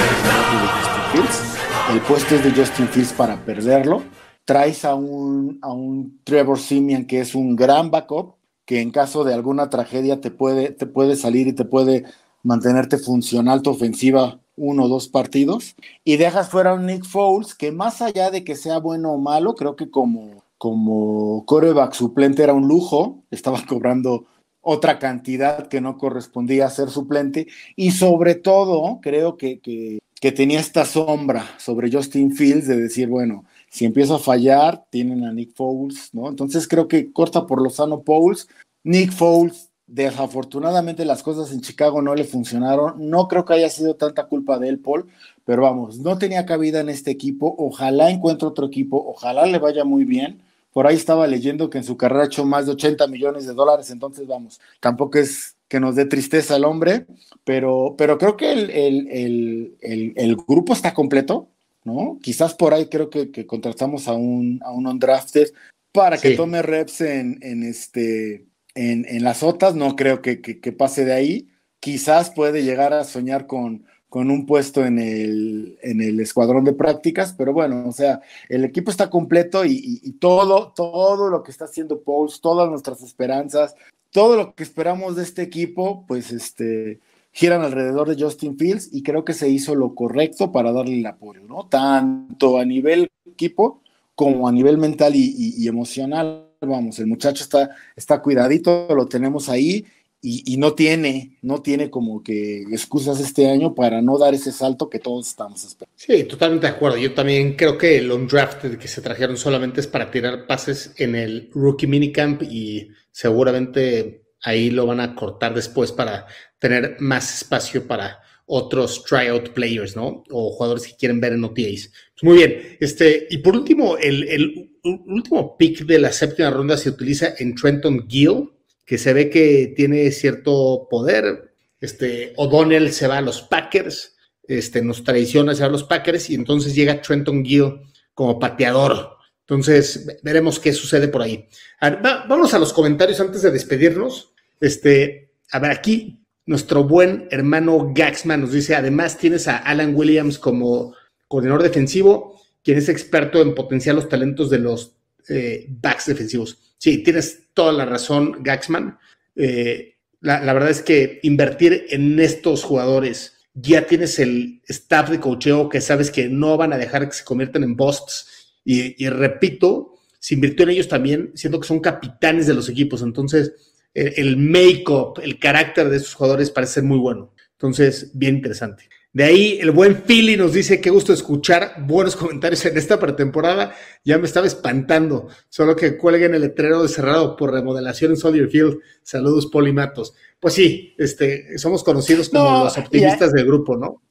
Justin Fields. El puesto es de Justin Fields para perderlo. Traes a un, a un Trevor Simeon que es un gran backup, que en caso de alguna tragedia te puede, te puede salir y te puede mantenerte funcional tu ofensiva uno o dos partidos y dejas fuera a Nick Foles que más allá de que sea bueno o malo, creo que como, como coreback suplente era un lujo, estaba cobrando otra cantidad que no correspondía a ser suplente y sobre todo creo que, que, que tenía esta sombra sobre Justin Fields de decir, bueno, si empiezo a fallar, tienen a Nick Foles, ¿no? Entonces creo que corta por Lozano Foles, Nick Foles Desafortunadamente las cosas en Chicago no le funcionaron. No creo que haya sido tanta culpa de él, Paul, pero vamos, no tenía cabida en este equipo. Ojalá encuentre otro equipo, ojalá le vaya muy bien. Por ahí estaba leyendo que en su carrera ha hecho más de 80 millones de dólares, entonces vamos, tampoco es que nos dé tristeza el hombre, pero, pero creo que el, grupo está completo, ¿no? Quizás por ahí creo que, contratamos a un, a un undrafted para que tome reps en, en este en, las otras, no creo que, pase de ahí. Quizás puede llegar a soñar con, un puesto en el, en el escuadrón de prácticas, pero bueno, o sea, el equipo está completo y, todo, todo lo que está haciendo Pauls, todas nuestras esperanzas, todo lo que esperamos de este equipo, pues este, giran alrededor de Justin Fields y creo que se hizo lo correcto para darle el apoyo, ¿no? Tanto a nivel equipo como a nivel mental y emocional vamos, el muchacho está, está cuidadito, lo tenemos ahí y, no tiene, no tiene como que excusas este año para no dar ese salto que todos estamos esperando. Sí, totalmente de acuerdo. Yo también creo que el undrafted que se trajeron solamente es para tirar pases en el rookie minicamp y seguramente ahí lo van a cortar después para tener más espacio para otros tryout players, ¿no? O jugadores que quieren ver en OTAs. Pues muy bien. Este, y por último, el, el último pick de la séptima ronda se utiliza en Trenton Gill, que se ve que tiene cierto poder. Este, O'Donnell se va a los Packers, este, nos traiciona se va a los Packers y entonces llega Trenton Gill como pateador. Entonces, veremos qué sucede por ahí. vamos a los comentarios antes de despedirnos. Este, a ver, aquí nuestro buen hermano Gaxman nos dice, además tienes a Alan Williams como coordinador defensivo quien es experto en potenciar los talentos de los eh, backs defensivos. Sí, tienes toda la razón, Gaxman. Eh, la, verdad es que invertir en estos jugadores, ya tienes el staff de cocheo que sabes que no van a dejar que se conviertan en busts. Y, repito, se invirtió en ellos también, siendo que son capitanes de los equipos. Entonces, el, make-up, el carácter de esos jugadores parece ser muy bueno. Entonces, bien interesante. De ahí el buen Philly nos dice qué gusto escuchar buenos comentarios en esta pretemporada. Ya me estaba espantando, solo que cuelguen el letrero de cerrado por remodelación en Soldier Field. Saludos, Polimatos. Pues sí, este, somos conocidos como los optimistas del grupo, ¿no?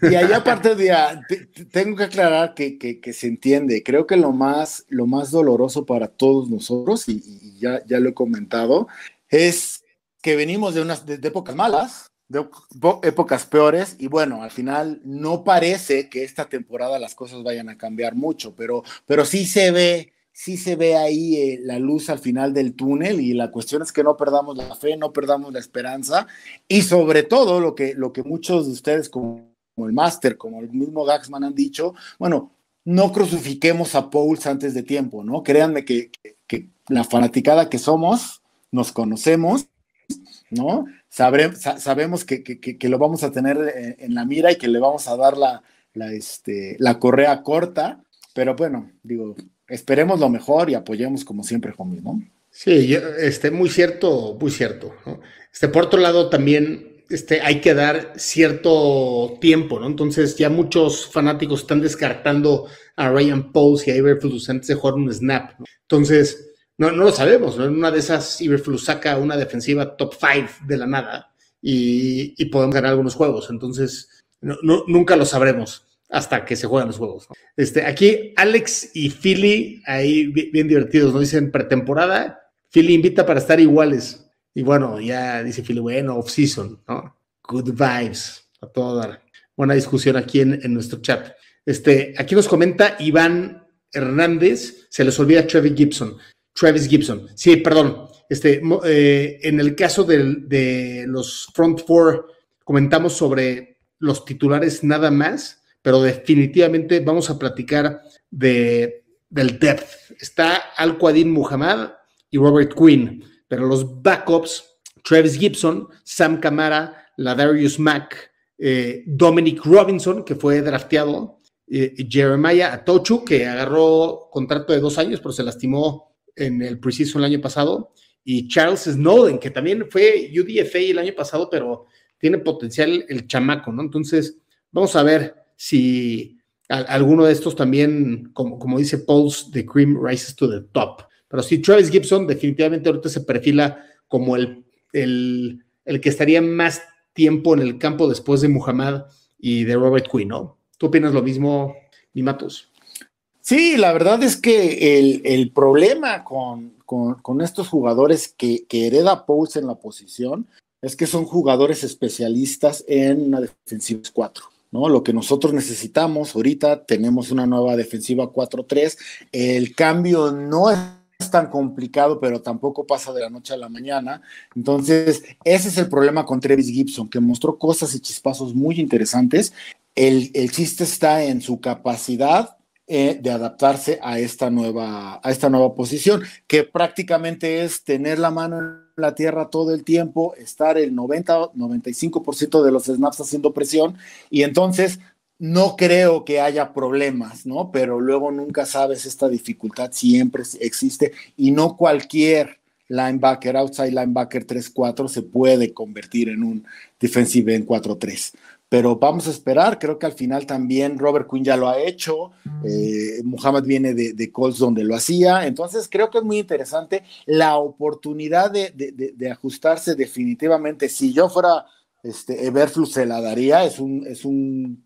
Y ahí aparte de, tengo que aclarar que, que, se entiende. Creo que lo más, lo más doloroso para todos nosotros, y, ya, ya lo he comentado, es que venimos de unas de épocas malas, de épocas peores y bueno, al final no parece que esta temporada las cosas vayan a cambiar mucho, pero, pero sí se ve, sí se ve ahí eh, la luz al final del túnel y la cuestión es que no perdamos la fe, no perdamos la esperanza y sobre todo lo que, lo que muchos de ustedes como, el máster, como el mismo Gaxman han dicho, bueno, no crucifiquemos a Pauls antes de tiempo, ¿no? Créanme que, que la fanaticada que somos, nos conocemos, ¿no? sabemos que, lo vamos a tener eh, en, la mira y que le vamos a dar la, este, la correa corta, pero bueno, digo, esperemos lo mejor y apoyemos como siempre, Homie, ¿no? Sí, este, muy cierto, muy cierto. Este, por otro lado, también este, hay que dar cierto tiempo, ¿no? Entonces, ya muchos fanáticos están descartando a Ryan Pauls y a Iberflus antes de jugar un snap. Entonces, no, no lo sabemos, ¿no? En una de esas, Iberflus saca una defensiva top 5 de la nada y, podemos ganar algunos juegos. Entonces, nunca lo sabremos hasta que se juegan los juegos. Este, aquí Alex y Philly, ahí bien, divertidos, ¿no? Dicen pretemporada, Philly invita para estar iguales. Y bueno, ya dice Philly, bueno, off-season, ¿no? Good vibes, a todo dar. Buena discusión aquí en, en nuestro chat. Este, aquí nos comenta Iván Hernández, se les olvida Travis Gibson. Travis Gibson, sí, perdón. Este, eh, en el caso de los front four, comentamos sobre los titulares nada más, pero definitivamente vamos a platicar de, del depth. Está Al-Qadim Muhammad y Robert Quinn, pero los backups, Travis Gibson, Sam Camara, Ladarius Mack, eh, Dominic Robinson, que fue drafteado, eh, Jeremiah Atochu, que agarró contrato de dos años, pero se lastimó en el preseason el año pasado, y Charles Snowden, que también fue UDFA el año pasado, pero tiene potencial el chamaco, ¿no? Entonces, vamos a ver si alguno de estos también, como, como dice Pauls, the cream rises to the top. Pero sí, Travis Gibson definitivamente ahorita se perfila como el, el, el que estaría más tiempo en el campo después de Muhammad y de Robert Quinn, ¿no? ¿Tú opinas lo mismo, mi Matos? Sí, la verdad es que el, problema con, estos jugadores que, hereda Pauls en la posición es que son jugadores especialistas en una defensiva 4. ¿no? Lo que nosotros necesitamos ahorita, tenemos una nueva defensiva 4-3. El cambio no es tan complicado, pero tampoco pasa de la noche a la mañana. Entonces, ese es el problema con Travis Gibson, que mostró cosas y chispazos muy interesantes. El, el chiste está en su capacidad eh, de adaptarse a esta, nueva, a esta nueva posición, que prácticamente es tener la mano en la tierra todo el tiempo, estar el 90-95% de los snaps haciendo presión, y entonces no creo que haya problemas, ¿no? Pero luego nunca sabes, esta dificultad siempre existe y no cualquier linebacker, outside linebacker 3-4 se puede convertir en un defensive en 4-3. Pero vamos a esperar, creo que al final también Robert Quinn ya lo ha hecho, eh, Muhammad viene de, de, Colts donde lo hacía, entonces creo que es muy interesante la oportunidad de, de ajustarse definitivamente. Si yo fuera este, Everflux se la daría, es un, es un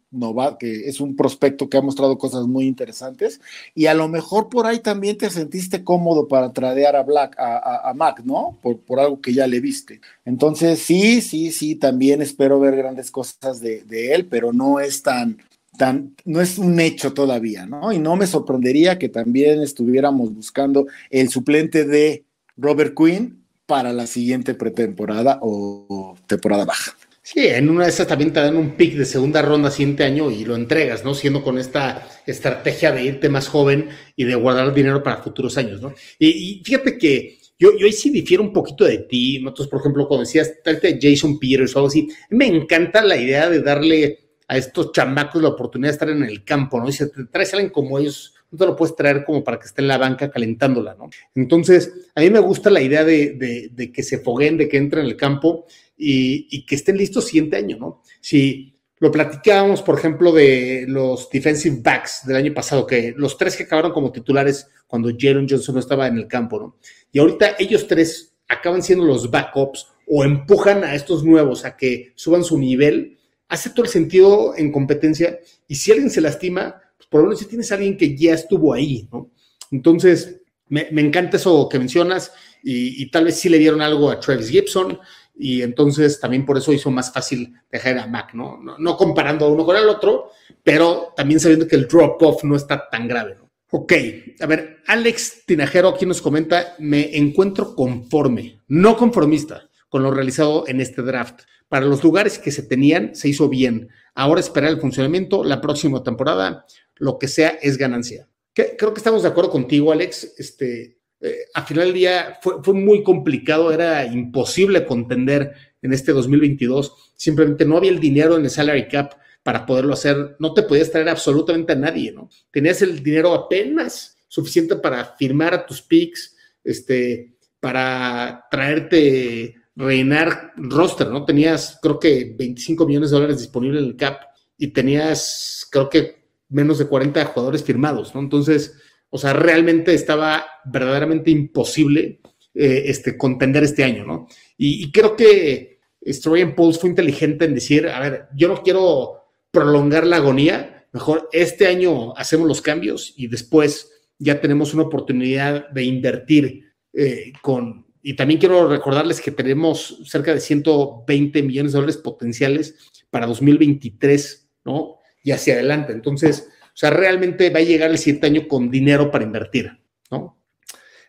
que es un prospecto que ha mostrado cosas muy interesantes, y a lo mejor por ahí también te sentiste cómodo para tradear a Black, a, Mac, ¿no? Por, por, algo que ya le viste. Entonces, sí, sí, sí, también espero ver grandes cosas de, de él, pero no es tan, Tan, no es un hecho todavía, ¿no? Y no me sorprendería que también estuviéramos buscando el suplente de Robert Quinn para la siguiente pretemporada o temporada baja. Sí, en una de esas también te dan un pick de segunda ronda siguiente año y lo entregas, ¿no? Siendo con esta estrategia de irte más joven y de guardar dinero para futuros años, ¿no? Y, fíjate que yo, yo ahí sí difiero un poquito de ti, Nosotros, por ejemplo, cuando decías de Jason Peters o algo así, me encanta la idea de darle a estos chamacos la oportunidad de estar en el campo, ¿no? Y si te traes a alguien como ellos, no te lo puedes traer como para que esté en la banca calentándola, ¿no? Entonces, a mí me gusta la idea de, de, que se foguen, de que entre en el campo y, que estén listos siguiente año, ¿no? Si lo platicábamos, por ejemplo, de los defensive backs del año pasado, que los tres que acabaron como titulares cuando Jaron Johnson no estaba en el campo, ¿no? Y ahorita ellos tres acaban siendo los backups o empujan a estos nuevos a que suban su nivel, hace todo el sentido en competencia. Y si alguien se lastima, pues por lo menos si tienes a alguien que ya estuvo ahí, ¿no? Entonces, me, encanta eso que mencionas y, y, tal vez sí le dieron algo a Travis Gibson, y entonces también por eso hizo más fácil dejar a Mac, ¿no? No, comparando uno con el otro, pero también sabiendo que el drop-off no está tan grave, ¿no? Ok, a ver, Alex Tinajero aquí nos comenta, me encuentro conforme, no conformista, con lo realizado en este draft. Para los lugares que se tenían, se hizo bien. Ahora esperar el funcionamiento, la próxima temporada, lo que sea es ganancia. Creo que estamos de acuerdo contigo, Alex. Este, eh, a final del día fue, fue, muy complicado, era imposible contender en este 2022. Simplemente no había el dinero en el salary cap para poderlo hacer. No te podías traer absolutamente a nadie, ¿no? Tenías el dinero apenas suficiente para firmar a tus picks, este, para traerte, reinar roster, ¿no? Tenías, creo que 25 millones de dólares disponibles en el cap y tenías, creo que menos de 40 jugadores firmados, ¿no? Entonces, o sea, realmente estaba verdaderamente imposible eh, este, contender este año, ¿no? Y, creo que Story Pulse fue inteligente en decir, a ver, yo no quiero prolongar la agonía, mejor este año hacemos los cambios y después ya tenemos una oportunidad de invertir eh, con... Y también quiero recordarles que tenemos cerca de 120 millones de dólares potenciales para 2023, ¿no? Y hacia adelante. Entonces, sea, realmente va a llegar el siguiente año con dinero para invertir, ¿no?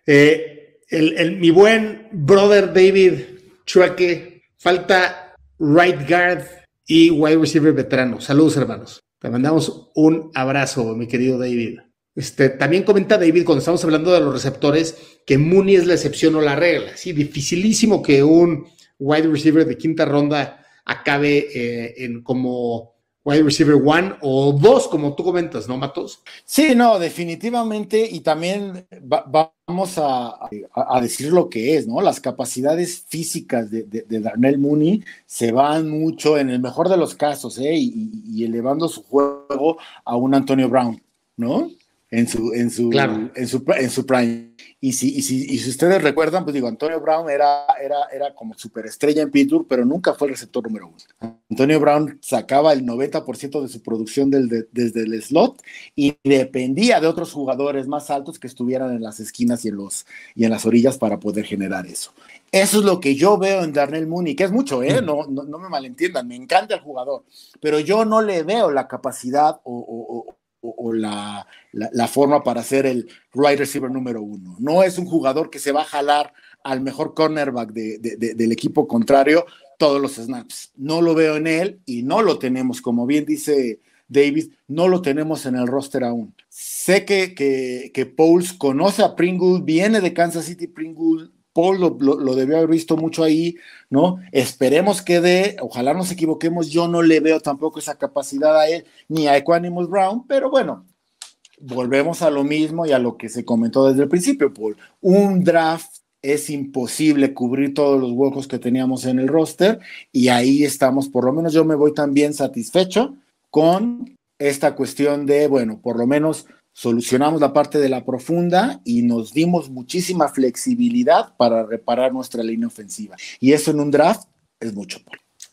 Eh, el, mi buen brother David Chuaque, falta right guard y wide receiver veterano. Saludos, hermanos. Te mandamos un abrazo, mi querido David. Este, también comenta David, cuando estamos hablando de los receptores, que Mooney es la excepción o la regla. Sí, dificilísimo que un wide receiver de quinta ronda acabe eh, en como wide receiver one o dos, como tú comentas, ¿no, Matos? Sí, no, definitivamente, y también vamos a, decir lo que es, ¿no? Las capacidades físicas de, Darnell Mooney se van mucho, en el mejor de los casos, ¿eh? Y, elevando su juego a un Antonio Brown, ¿no? En su, en su, en su, en su prime. Y si, y si, y si ustedes recuerdan, pues digo, Antonio Brown era, era, era como superestrella en Pittsburgh, pero nunca fue el receptor número uno. Antonio Brown sacaba el 90% de su producción del, desde el slot y dependía de otros jugadores más altos que estuvieran en las esquinas y en, los, y en las orillas para poder generar eso. Eso es lo que yo veo en Darnell Mooney, que es mucho, ¿eh? No, no, no me malentiendan, me encanta el jugador, pero yo no le veo la capacidad o, o, la, la, forma para ser el right receiver número uno. No es un jugador que se va a jalar al mejor cornerback de, del equipo contrario todos los snaps. No lo veo en él y no lo tenemos, como bien dice Davis, no lo tenemos en el roster aún. Sé que, que, que Pauls conoce a Pringle, viene de Kansas City Pringle, Paul lo, debió haber visto mucho ahí, ¿no? Esperemos que dé, ojalá nos equivoquemos, yo no le veo tampoco esa capacidad a él, ni a Equanimus Brown, pero bueno, volvemos a lo mismo y a lo que se comentó desde el principio, Paul. Un draft es imposible cubrir todos los huecos que teníamos en el roster y ahí estamos, por lo menos yo me voy también satisfecho con esta cuestión de, bueno, por lo menos solucionamos la parte de la profunda y nos dimos muchísima flexibilidad para reparar nuestra línea ofensiva. Y eso en un draft es mucho.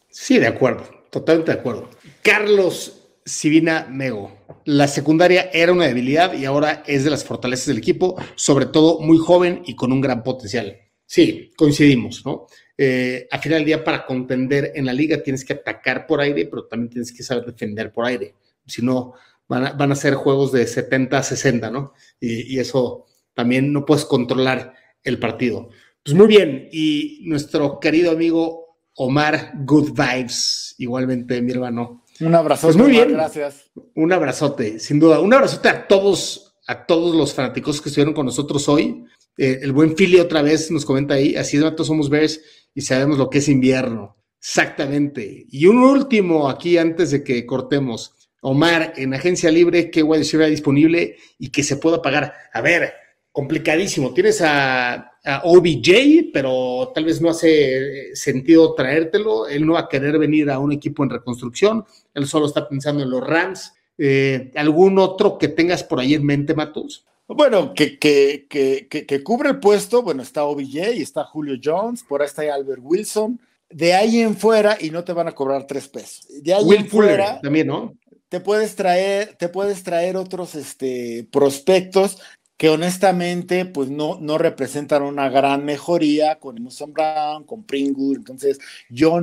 Sí, de acuerdo, totalmente de acuerdo. Carlos Sivina Mego, la secundaria era una debilidad y ahora es de las fortalezas del equipo, sobre todo muy joven y con un gran potencial. Sí, coincidimos, ¿no? Eh, al final del día, para contender en la liga tienes que atacar por aire, pero también tienes que saber defender por aire. Si no, van a, ser juegos de 70 a 60, ¿no? Y, eso también no puedes controlar el partido. Pues muy bien, y nuestro querido amigo Omar Good Vibes, igualmente mi hermano. Un abrazote. Pues muy bien, gracias. Un abrazote, sin duda. Un abrazote a todos, a todos los fanáticos que estuvieron con nosotros hoy. Eh, el buen Philly otra vez nos comenta ahí, así es, nosotros somos Bears y sabemos lo que es invierno. Exactamente. Y un último aquí antes de que cortemos. Omar, en agencia libre, qué wide receiver disponible y que se pueda pagar. A ver, complicadísimo. Tienes a, OBJ, pero tal vez no hace sentido traértelo. Él no va a querer venir a un equipo en reconstrucción. Él solo está pensando en los Rams. Eh, ¿Algún otro que tengas por ahí en mente, Matos? Bueno, que, que, que, que, cubre el puesto, bueno, está OBJ, está Julio Jones, por ahí está Albert Wilson. De ahí en fuera, y no te van a cobrar tres pesos. De ahí en fuera. También, ¿no? Te puedes traer, te puedes traer otros este, prospectos que honestamente pues no, no representan una gran mejoría con Emerson Brown, con Pringle. Entonces, yo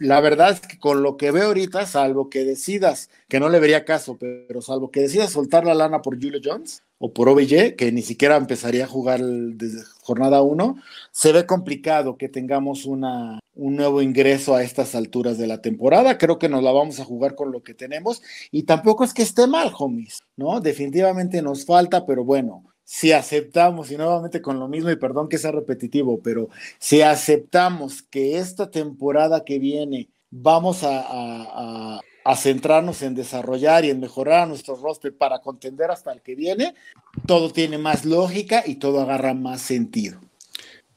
la verdad es que con lo que veo ahorita, salvo que decidas, que no le vería caso, pero salvo que decidas soltar la lana por Julio Jones o por OBJ, que ni siquiera empezaría a jugar desde jornada 1, se ve complicado que tengamos una, un nuevo ingreso a estas alturas de la temporada. Creo que nos la vamos a jugar con lo que tenemos y tampoco es que esté mal, homies, ¿no? Definitivamente nos falta, pero bueno, si aceptamos, y nuevamente con lo mismo, y perdón que sea repetitivo, pero si aceptamos que esta temporada que viene vamos a, centrarnos en desarrollar y en mejorar nuestro roster para contender hasta el que viene, todo tiene más lógica y todo agarra más sentido.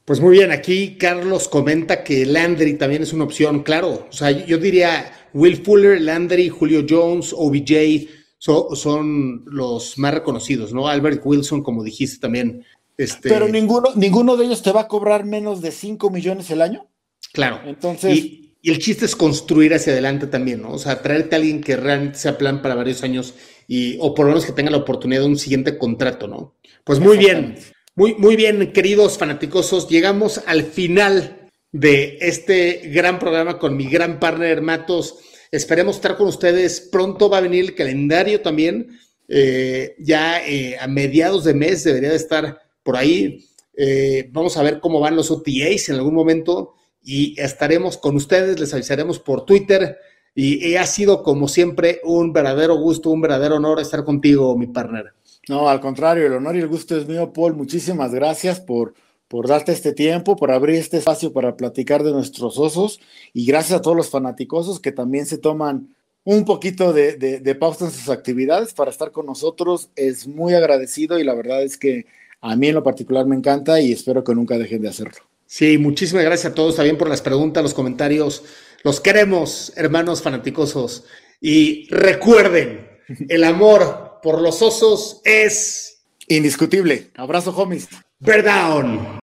Pues muy bien, aquí Carlos comenta que Landry también es una opción, claro. O sea, yo diría Will Fuller, Landry, Julio Jones, OBJ, son los más reconocidos, ¿no? Albert Wilson, como dijiste también. Este... Pero ninguno, ninguno de ellos te va a cobrar menos de 5 millones el año. Claro. Entonces. Y, el chiste es construir hacia adelante también, ¿no? O sea, traerte a alguien que realmente sea plan para varios años y, o por lo menos que tenga la oportunidad de un siguiente contrato, ¿no? Pues muy bien, muy, muy bien, queridos fanaticosos. Llegamos al final de este gran programa con mi gran partner Matos Esperemos estar con ustedes. Pronto va a venir el calendario también eh, ya eh, a mediados de mes debería de estar por ahí. Eh, vamos a ver cómo van los OTAs en algún momento y estaremos con ustedes, les avisaremos por Twitter. Y, ha sido, como siempre, un verdadero gusto, un verdadero honor estar contigo, mi partner. No, al contrario, el honor y el gusto es mío, Paul. Muchísimas gracias por, por darte este tiempo, por abrir este espacio para platicar de nuestros osos y gracias a todos los fanaticosos que también se toman un poquito de, pausa en sus actividades para estar con nosotros. Es muy agradecido y la verdad es que a mí en lo particular me encanta y espero que nunca dejen de hacerlo. Sí, muchísimas gracias a todos también por las preguntas, los comentarios. Los queremos, hermanos fanaticosos. Y recuerden, el amor por los osos es indiscutible. Abrazo, homies. Bear down.